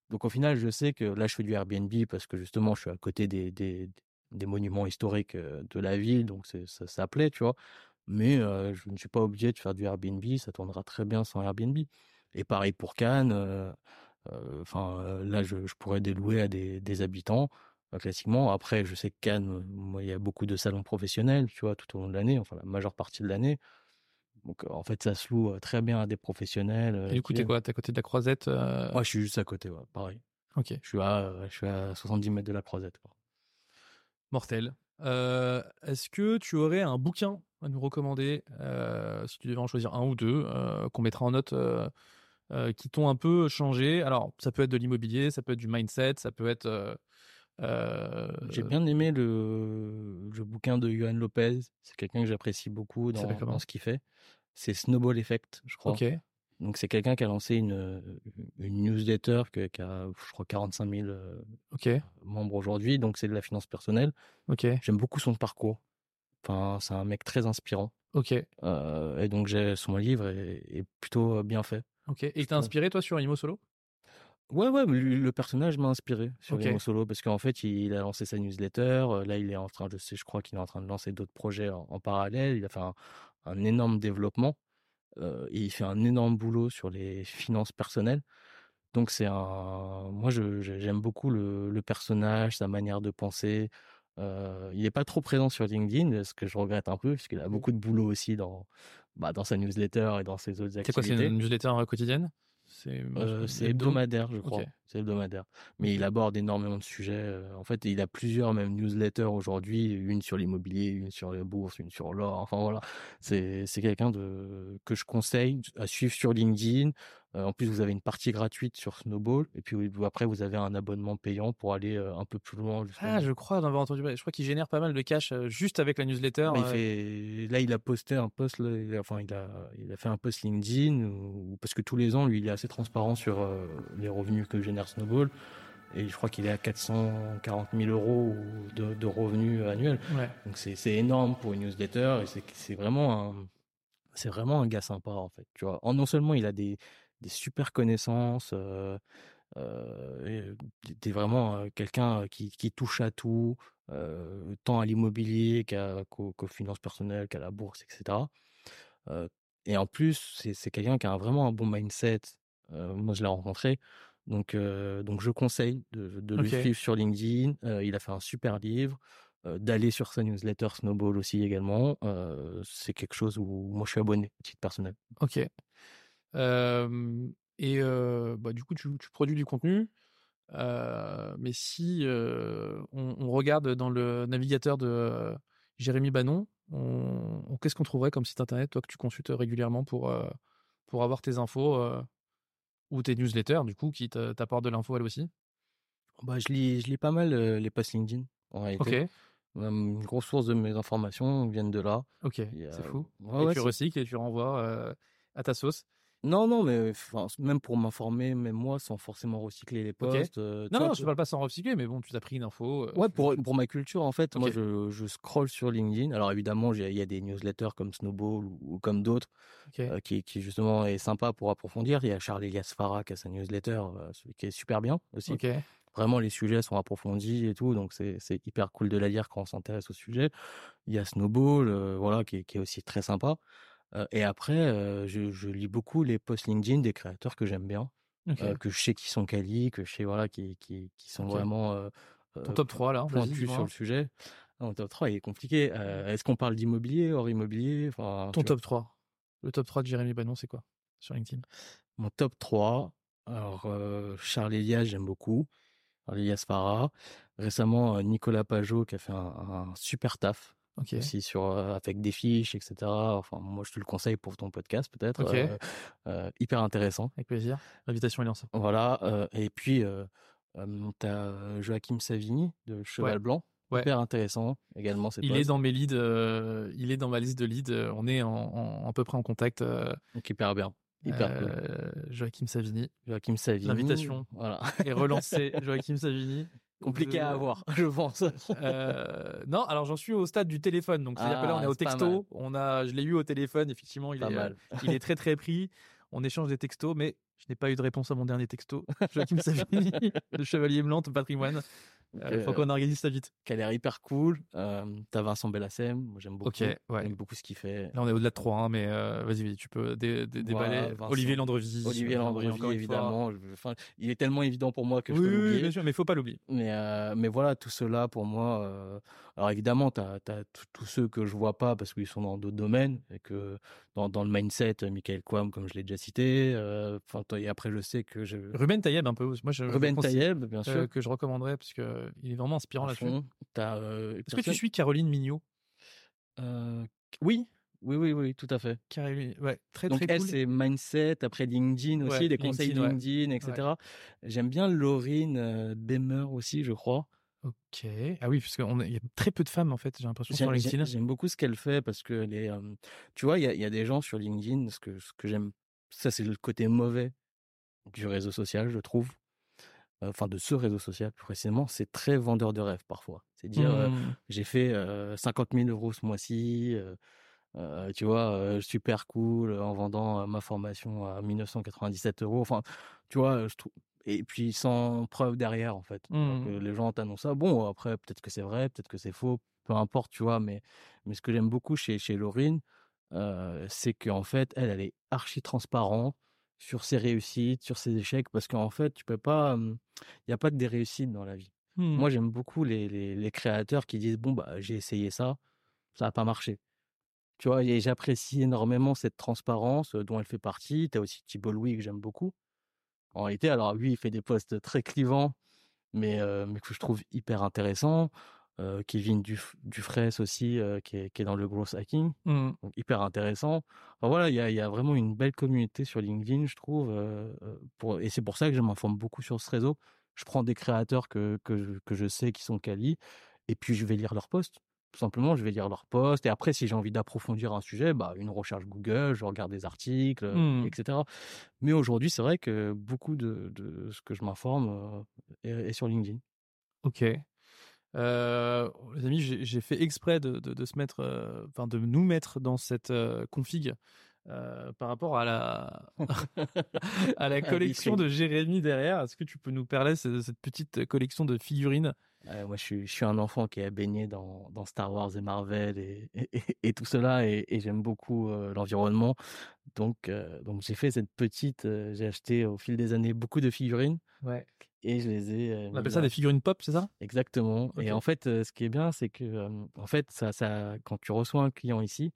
Donc au final, je sais que là, je fais du Airbnb parce que justement, je suis à côté des, des, monuments historiques de la ville, donc ça, plaît, tu vois. Mais je ne suis pas obligé de faire du Airbnb, ça tournera très bien sans Airbnb. Et pareil pour Cannes. Enfin, là, je, pourrais délouer à des, habitants classiquement. Après, je sais que Cannes, il y a beaucoup de salons professionnels, tu vois, tout au long de l'année, enfin la majeure partie de l'année. Donc en fait, ça se loue très bien à des professionnels. Et du coup, t'es quoi? T'es à côté de la Croisette Moi, je suis juste à côté, ouais, pareil. Ok. Je suis à, je suis à 70 mètres de la Croisette. Quoi. Mortel. Est-ce que tu aurais un bouquin à nous recommander, si tu devais en choisir un ou deux, qu'on mettra en note, qui t'ont un peu changé? Alors, ça peut être de l'immobilier, ça peut être du mindset, ça peut être j'ai bien aimé le, le bouquin de Johan Lopez. C'est quelqu'un que j'apprécie beaucoup dans, dans, ce qu'il fait. C'est Snowball Effect, je crois. Donc c'est quelqu'un qui a lancé une, une newsletter qui a, je crois, 45 000 membres aujourd'hui. Donc c'est de la finance personnelle. J'aime beaucoup son parcours. Enfin, c'est un mec très inspirant. Ok. Euh, et donc j'ai son livre est, est, plutôt bien fait. Ok. Et t'as inspiré toi sur Imo Solo? Ouais, ouais, le personnage m'a inspiré sur okay. Solo parce qu'en fait, il a lancé sa newsletter. Là, il est en train, je sais, je crois qu'il est en train de lancer d'autres projets en, parallèle. Il a fait un, énorme développement euh, et il fait un énorme boulot sur les finances personnelles. Donc, c'est un. Moi, j'aime beaucoup le, le, personnage, sa manière de penser. Euh, il n'est pas trop présent sur LinkedIn, ce que je regrette un peu, puisqu'il a mmh. beaucoup de boulot aussi dans, bah, dans sa newsletter et dans ses autres activités. C'est quoi, c'est une newsletter quotidienne? Euh, c'est hebdomadaire, je crois. C'est hebdomadaire. Mais il aborde énormément de sujets. Euh, en fait, il a plusieurs même newsletters aujourd'hui, une sur l'immobilier, une sur la bourse, une sur l'or. Enfin voilà, c'est quelqu'un de que je conseille à suivre sur LinkedIn. Euh, en plus, vous avez une partie gratuite sur Snowball, et puis après, vous avez un abonnement payant pour aller un peu plus loin. Ah, je crois d'avoir entendu. Je crois qu'il génère pas mal de cash juste avec la newsletter. il fait... Là, il a posté un post, là, enfin, il a, il a fait un post LinkedIn, parce que tous les ans, lui, il est assez transparent sur les revenus que génère Snowball. Et je crois qu'il est à 440 000 euros de, de revenus annuels. Donc c'est énorme pour une newsletter et c'est vraiment un c'est vraiment un gars sympa en fait. Tu vois, non seulement il a des, des super connaissances, euh, euh, vraiment quelqu'un qui, qui, touche à tout, tant à l'immobilier qu'aux finances personnelles, qu'à la bourse, etc. et en plus, c'est quelqu'un qui a vraiment un bon mindset. moi, je l'ai rencontré. Donc, donc je conseille de, de le suivre sur LinkedIn. il a fait un super livre. d'aller sur sa newsletter Snowball aussi également. c'est quelque chose où moi je suis abonné, titre personnel. Ok. Et bah, du coup, tu, tu, produis du contenu. mais si on, on, regarde dans le navigateur de Jérémy Bannon, on, qu'est-ce qu'on trouverait comme site internet, toi, que tu consultes régulièrement pour, pour avoir tes infos ou tes newsletters, du coup, qui t'apportent de l'info elle aussi? Bah, je, lis, je lis pas mal euh, les posts LinkedIn, en réalité. Ok. Une grosse source de mes informations viennent de là. Ok, c'est fou. et tu recycles et tu renvoies à ta sauce. Non, non, mais même pour m'informer, même moi, sans forcément recycler les posts. Euh, non, non, je parle pas sans recycler, mais bon, tu t'as pris une info. Euh, ouais, pour, pour ma culture, en fait, moi, je, je scroll sur LinkedIn. Alors, évidemment, il y a des newsletters comme Snowball ou, comme d'autres euh, qui, qui, justement, est sympa pour approfondir. Il y a Charles Elias Farah qui a sa newsletter, qui est super bien aussi. Vraiment, les sujets sont approfondis et tout, donc c'est hyper cool de la lire quand on s'intéresse au sujet. Il y a Snowball, voilà, qui, qui est aussi très sympa et après, je, lis beaucoup les posts LinkedIn des créateurs que j'aime bien, que je sais qui sont quali, que je sais voilà, qui, qui, qui sont vraiment Ton top 3 là, pointus sur le sujet. Top 3 il est compliqué. Est-ce qu'on parle d'immobilier, hors immobilier enfin, Ton top 3 Le top 3 de Jérémy Bannon, c'est quoi sur LinkedIn? Mon top 3, alors Charles Elias, j'aime beaucoup. Elias Farah. Récemment, Nicolas Pajot qui a fait un super taf aussi sur avec des fiches, etc. Enfin, moi, je te le conseille pour ton podcast, peut-être. hyper intéressant. Avec plaisir. L'invitation est lancée. Voilà. et puis, tu as Joachim Savini de Cheval Blanc. Ouais. Hyper intéressant également. Il est dans mes leads, il est dans ma liste de leads. On est en, à peu près en contact. Donc hyper bien. Hyper Joachim Savini. Joachim Savini. L'invitation voilà. est relancée. Joachim Savini. Compliqué à avoir, je pense. Euh, non, alors j'en suis au stade du téléphone, donc c'est-à-dire que là on est ah, au texto. On a, je l'ai eu au téléphone, effectivement, il est, euh, il est très très pris. On échange des textos, mais je n'ai pas eu de réponse à mon dernier texto. Joachim Savini, de Chevalier Blanc, patrimoine. Il faut qu'on organise ça vite. Qui a l'air hyper cool. Euh, T'as Vincent Bellassem, moi j'aime beaucoup. ouais. J'aime beaucoup ce qu'il fait. Là on est au-delà de 3, hein, mais vas-y, tu peux déballer. Olivier Landrevi. Olivier Landrevi, évidemment. Enfin, il est tellement évident pour moi que je peux l'oublier. Oui, bien sûr, mais faut pas l'oublier. Mais, mais voilà, tout cela pour moi. alors évidemment, tu as, tous ceux que je vois pas parce qu'ils sont dans d'autres domaines et que dans, dans le mindset, Michael Quam, comme je l'ai déjà cité. Enfin, et après, je sais que je. Ruben Tayeb un peu. Moi, je, Ruben Tayeb, bien sûr. que je recommanderais parce qu'il est vraiment inspirant là-dessus. Euh, Est-ce que tu suis Caroline Mignot? Euh, Oui, oui, oui, oui, tout à fait. Caroline, ouais, très Donc très elle, c'est mindset, après LinkedIn aussi, des conseils LinkedIn, etc. J'aime bien Laurine euh, Bemer aussi, je crois. Ok. Ah oui, parce qu'il y a très peu de femmes en fait, j'ai l'impression sur LinkedIn. J'aime beaucoup ce qu'elle fait parce que les, tu vois, il y a, des gens sur LinkedIn, ce que, ce que j'aime, ça c'est le côté mauvais du réseau social, je trouve enfin de ce réseau social plus précisément, c'est très vendeur de rêve parfois. C'est dire mmh. j'ai fait 50 000 euros ce mois-ci, tu vois, super cool en vendant ma formation à 1997 euros. Enfin, tu vois, je trouve. Et puis sans preuve derrière en fait. Mmh. les gens t'annoncent ça. Bon, après peut-être que c'est vrai, peut-être que c'est faux, peu importe, tu vois. Mais mais ce que j'aime beaucoup chez chez Laurine, c'est qu'en fait elle, elle est archi transparente sur ses réussites, sur ses échecs, parce qu'en fait, tu peux pas, il n'y a pas que des réussites dans la vie. Mmh. Moi, j'aime beaucoup les, les, créateurs qui disent bon bah j'ai essayé ça, ça n'a pas marché. Tu vois, et j'apprécie énormément cette transparence dont elle fait partie. Tu as aussi Thibault Louis que j'aime beaucoup. En réalité, alors lui, il fait des posts très clivants, mais, mais que je trouve hyper intéressants. Euh, Kevin Dufresne aussi, euh, qui, est, dans le growth hacking. Mmh. Donc, hyper intéressant. voilà, il y a, vraiment une belle communauté sur LinkedIn, je trouve. Euh, pour, et c'est pour ça que je m'informe beaucoup sur ce réseau. Je prends des créateurs que, que, je, sais qui sont quali, et puis je vais lire leurs posts. Tout simplement, je vais lire leurs posts. Et après, si j'ai envie d'approfondir un sujet, bah, une recherche Google, je regarde des articles, mmh. etc. Mais aujourd'hui, c'est vrai que beaucoup de, ce que je m'informe est, est sur LinkedIn. Ok. Euh, les amis, j'ai fait exprès de, se mettre, euh, enfin de nous mettre dans cette euh, config par rapport à la à la collection de Jérémy derrière. Est-ce que tu peux nous parler de cette petite collection de figurines? Moi, je suis, un enfant qui a baigné dans, Star Wars et Marvel et, et, tout cela, et, j'aime beaucoup l'environnement. Donc, donc j'ai fait cette petite. j'ai acheté au fil des années beaucoup de figurines. Ouais et je les ai. On appelle ça des figurines pop, c'est ça? Exactement. Et en fait, ce qui est bien, c'est que en fait, ça, ça, quand tu reçois un client ici,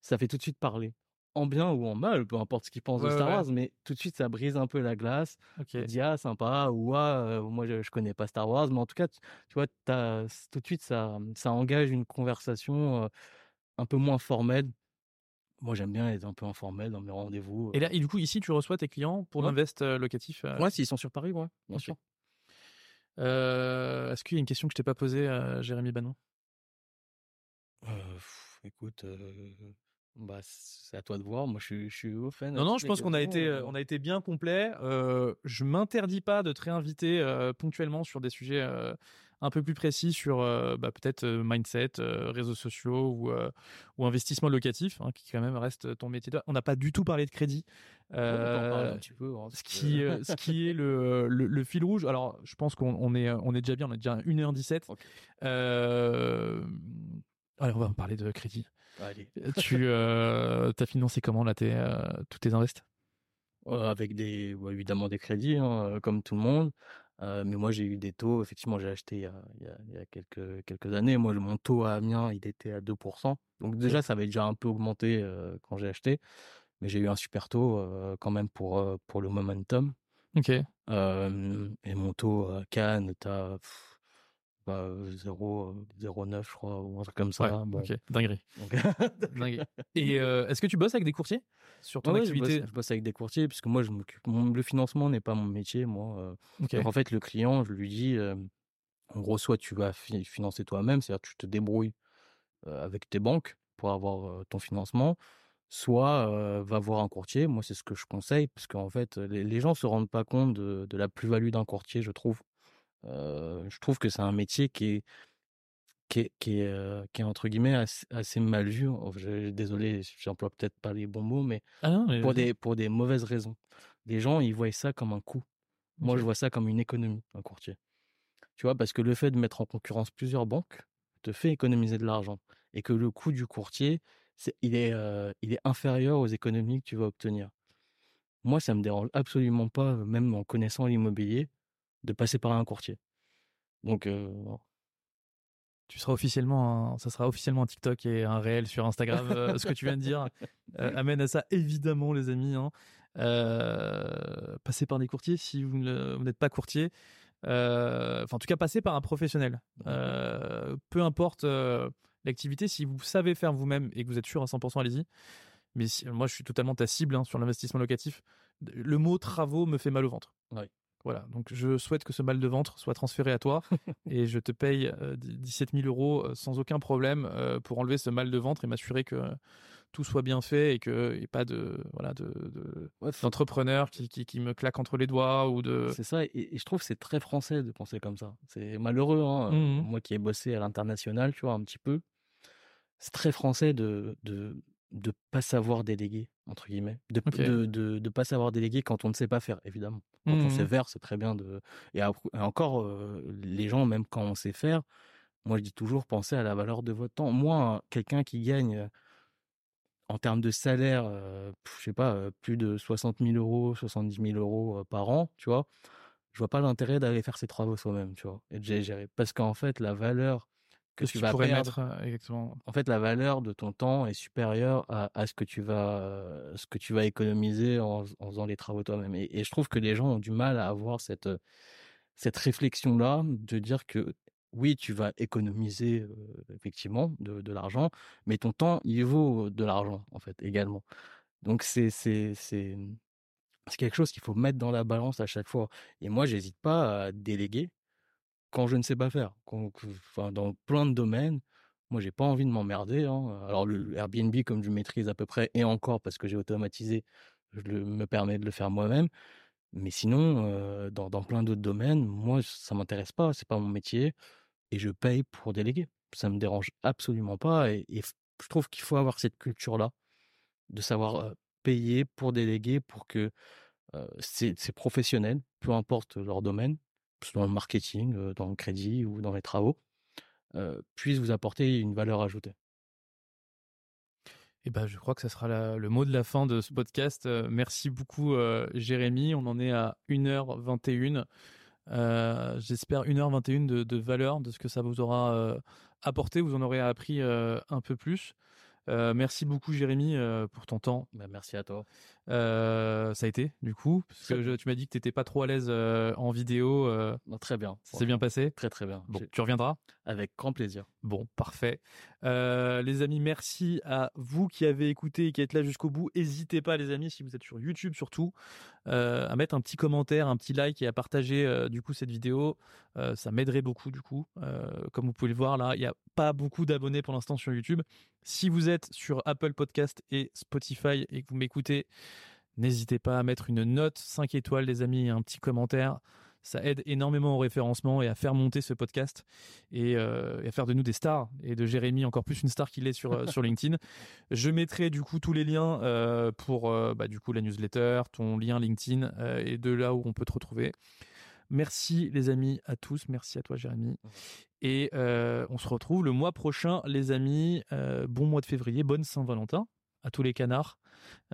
ça fait tout de suite parler. En bien ou en mal, peu importe ce qu'il pense de Star Wars, mais tout de suite ça brise un peu la glace. Okay. dit ah sympa ou ah moi je, je, connais pas Star Wars, mais en tout cas tu, vois as, tout de suite ça, ça engage une conversation un peu moins formelle moi, j'aime bien être un peu informel dans mes rendez-vous. Et là, et du coup, ici, tu reçois tes clients pour l'invest locatif Ouais, s'ils sont sur Paris, ouais, bien sûr. Est-ce qu'il y a une question que je t'ai pas posée à Jérémy Banon? Écoute, bah, c'est à toi de voir. Moi, je, je suis au fan. Non, non, je pense qu'on a été, on a été bien complet. je m'interdis pas de te réinviter ponctuellement sur des sujets un peu plus précis sur euh, bah, peut-être euh, mindset, euh, réseaux sociaux ou, ou investissement locatif, hein, qui quand même reste ton métier. On n'a pas du tout parlé de crédit. peu, hein, ce, qui, ce qui est le, le, fil rouge. Alors, je pense qu'on est, on est déjà bien, on est déjà à 1h17. allez, on va parler de crédit. tu as financé comment là, tes, tous tes invests? Avec des, évidemment des crédits, hein, comme tout le monde mais moi, j'ai eu des taux. Effectivement, j'ai acheté il y a, il y a, quelques, quelques années. Moi, mon taux à Amiens, il était à 2%. Donc, déjà, ça avait déjà un peu augmenté quand j'ai acheté. Mais j'ai eu un super taux quand même pour, pour le momentum. Ok. et mon taux à Cannes, t'as 0,9 je crois, ou un truc comme ça. bon. Ok, dinguerie. Et est-ce que tu bosses avec des courtiers sur ton activité? je bosse, avec des courtiers, puisque moi, je m'occupe. Le financement n'est pas mon métier, moi. en fait, le client, je lui dis, en gros, soit tu vas financer toi-même, c'est-à-dire tu te débrouilles avec tes banques pour avoir ton financement, soit va voir un courtier. Moi, c'est ce que je conseille, parce qu'en fait, les, gens se rendent pas compte de, de la plus-value d'un courtier, je trouve je trouve que c'est un métier qui est qui est, qui est, qui est entre guillemets assez, mal vu. Oh, désolé, j'emploie peut-être pas les bons mots, mais, ah pour, des, pour des mauvaises raisons. Les gens, ils voient ça comme un coût. Moi, je vois ça comme une économie, un courtier. Tu vois, parce que le fait de mettre en concurrence plusieurs banques te fait économiser de l'argent. Et que le coût du courtier, il, est, il est inférieur aux économies que tu vas obtenir. Moi, ça me dérange absolument pas, même en connaissant l'immobilier, de passer par un courtier. Donc, tu seras officiellement, ça sera officiellement un TikTok et un réel sur Instagram. ce que tu viens de dire amène à ça, évidemment, les amis. Hein. passez par des courtiers si vous n'êtes pas courtier. enfin, en tout cas, passez par un professionnel. peu importe l'activité, si vous savez faire vous-même et que vous êtes sûr à 100%, allez-y. Mais moi, je suis totalement ta cible hein, sur l'investissement locatif. Le mot travaux me fait mal au ventre. Voilà, donc je souhaite que ce mal de ventre soit transféré à toi et je te paye 17 000 euros sans aucun problème pour enlever ce mal de ventre et m'assurer que tout soit bien fait et qu'il n'y ait pas de voilà de, d'entrepreneur qui, qui, me claque entre les doigts ou de c'est ça et, je trouve que c'est très français de penser comme ça c'est malheureux hein. mmh moi qui ai bossé à l'international tu vois un petit peu c'est très français de, de de pas savoir déléguer entre guillemets de, de, de, pas savoir déléguer quand on ne sait pas faire évidemment. Quand on sait mmh faire c'est très bien de et, encore les gens même quand on sait faire moi je dis toujours pensez à la valeur de votre temps. Moi quelqu'un qui gagne en termes de salaire je sais pas plus de 60 000 euros 70 000 euros par an tu vois je vois pas l'intérêt d'aller faire ses travaux soi-même tu vois et de gérer. Parce qu'en fait la valeur que tu vas. Mettre, exactement? En fait, la valeur de ton temps est supérieure à, ce que tu vas, ce que tu vas économiser en, faisant les travaux toi-même. Et, je trouve que les gens ont du mal à avoir cette, cette réflexion-là de dire que oui, tu vas économiser effectivement de, de l'argent, mais ton temps, il vaut de l'argent en fait également. Donc c'est c'est c'est c'est quelque chose qu'il faut mettre dans la balance à chaque fois. Et moi, j'hésite pas à déléguer quand je ne sais pas faire. enfin, dans plein de domaines, moi, j'ai pas envie de m'emmerder. Hein. Alors, le Airbnb, comme je maîtrise à peu près, et encore parce que j'ai automatisé, je me permets de le faire moi-même. Mais sinon, dans, plein d'autres domaines, moi, ça m'intéresse pas. C'est pas mon métier, et je paye pour déléguer. Ça me dérange absolument pas. Et, je trouve qu'il faut avoir cette culture-là, de savoir payer pour déléguer, pour que ces professionnels, peu importe leur domaine, dans le marketing, dans le crédit ou dans les travaux, puissent vous apporter une valeur ajoutée. Eh ben, je crois que ça sera le mot de la fin de ce podcast. merci beaucoup, Jérémy. On en est à 1h21. J'espère 1h21 de, de, valeur, de ce que ça vous aura apporté. Vous en aurez appris un peu plus. merci beaucoup Jérémy pour ton temps. Bah, merci à toi. Euh, ça a été, du coup, parce que tu m'as dit que tu n'étais pas trop à l'aise euh, en vidéo. Euh. très bien. Ça s'est bien passé? Très, très bien. Bon, tu reviendras? Avec grand plaisir. Bon, parfait. les amis, merci à vous qui avez écouté et qui êtes là jusqu'au bout. N'hésitez pas, les amis, si vous êtes sur YouTube surtout, à mettre un petit commentaire, un petit like et à partager du coup cette vidéo. ça m'aiderait beaucoup, du coup. comme vous pouvez le voir, là, il n'y a pas beaucoup d'abonnés pour l'instant sur YouTube. Si vous êtes sur Apple Podcast et Spotify et que vous m'écoutez, N'hésitez pas à mettre une note 5 étoiles, les amis, et un petit commentaire. Ça aide énormément au référencement et à faire monter ce podcast et, euh, à faire de nous des stars et de Jérémy encore plus une star qu'il est sur, euh, sur LinkedIn. Je mettrai du coup tous les liens euh, pour bah, du coup la newsletter, ton lien LinkedIn et de là où on peut te retrouver. Merci les amis à tous, merci à toi Jérémy. Et on se retrouve le mois prochain les amis. bon mois de février, bonne Saint-Valentin à tous les canards.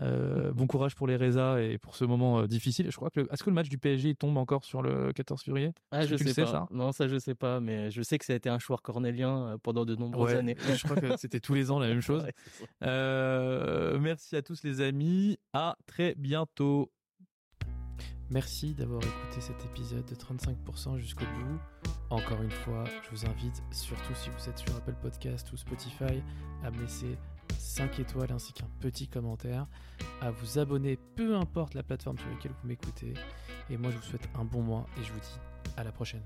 Euh, bon courage pour les Reza et pour ce moment euh, difficile. Je crois que est-ce que le match du PSG tombe encore sur le 14 février? Ah, Je sais pas. Ça? Non, ça je sais pas, mais je sais que ça a été un choix cornélien euh, pendant de nombreuses années. je crois que c'était tous les ans la même chose. merci à tous les amis. À très bientôt. Merci d'avoir écouté cet épisode de 35% jusqu'au bout. Encore une fois, je vous invite, surtout si vous êtes sur Apple Podcast ou Spotify, à me laisser 5 étoiles ainsi qu'un petit commentaire, à vous abonner peu importe la plateforme sur laquelle vous m'écoutez. Et moi je vous souhaite un bon mois et je vous dis à la prochaine.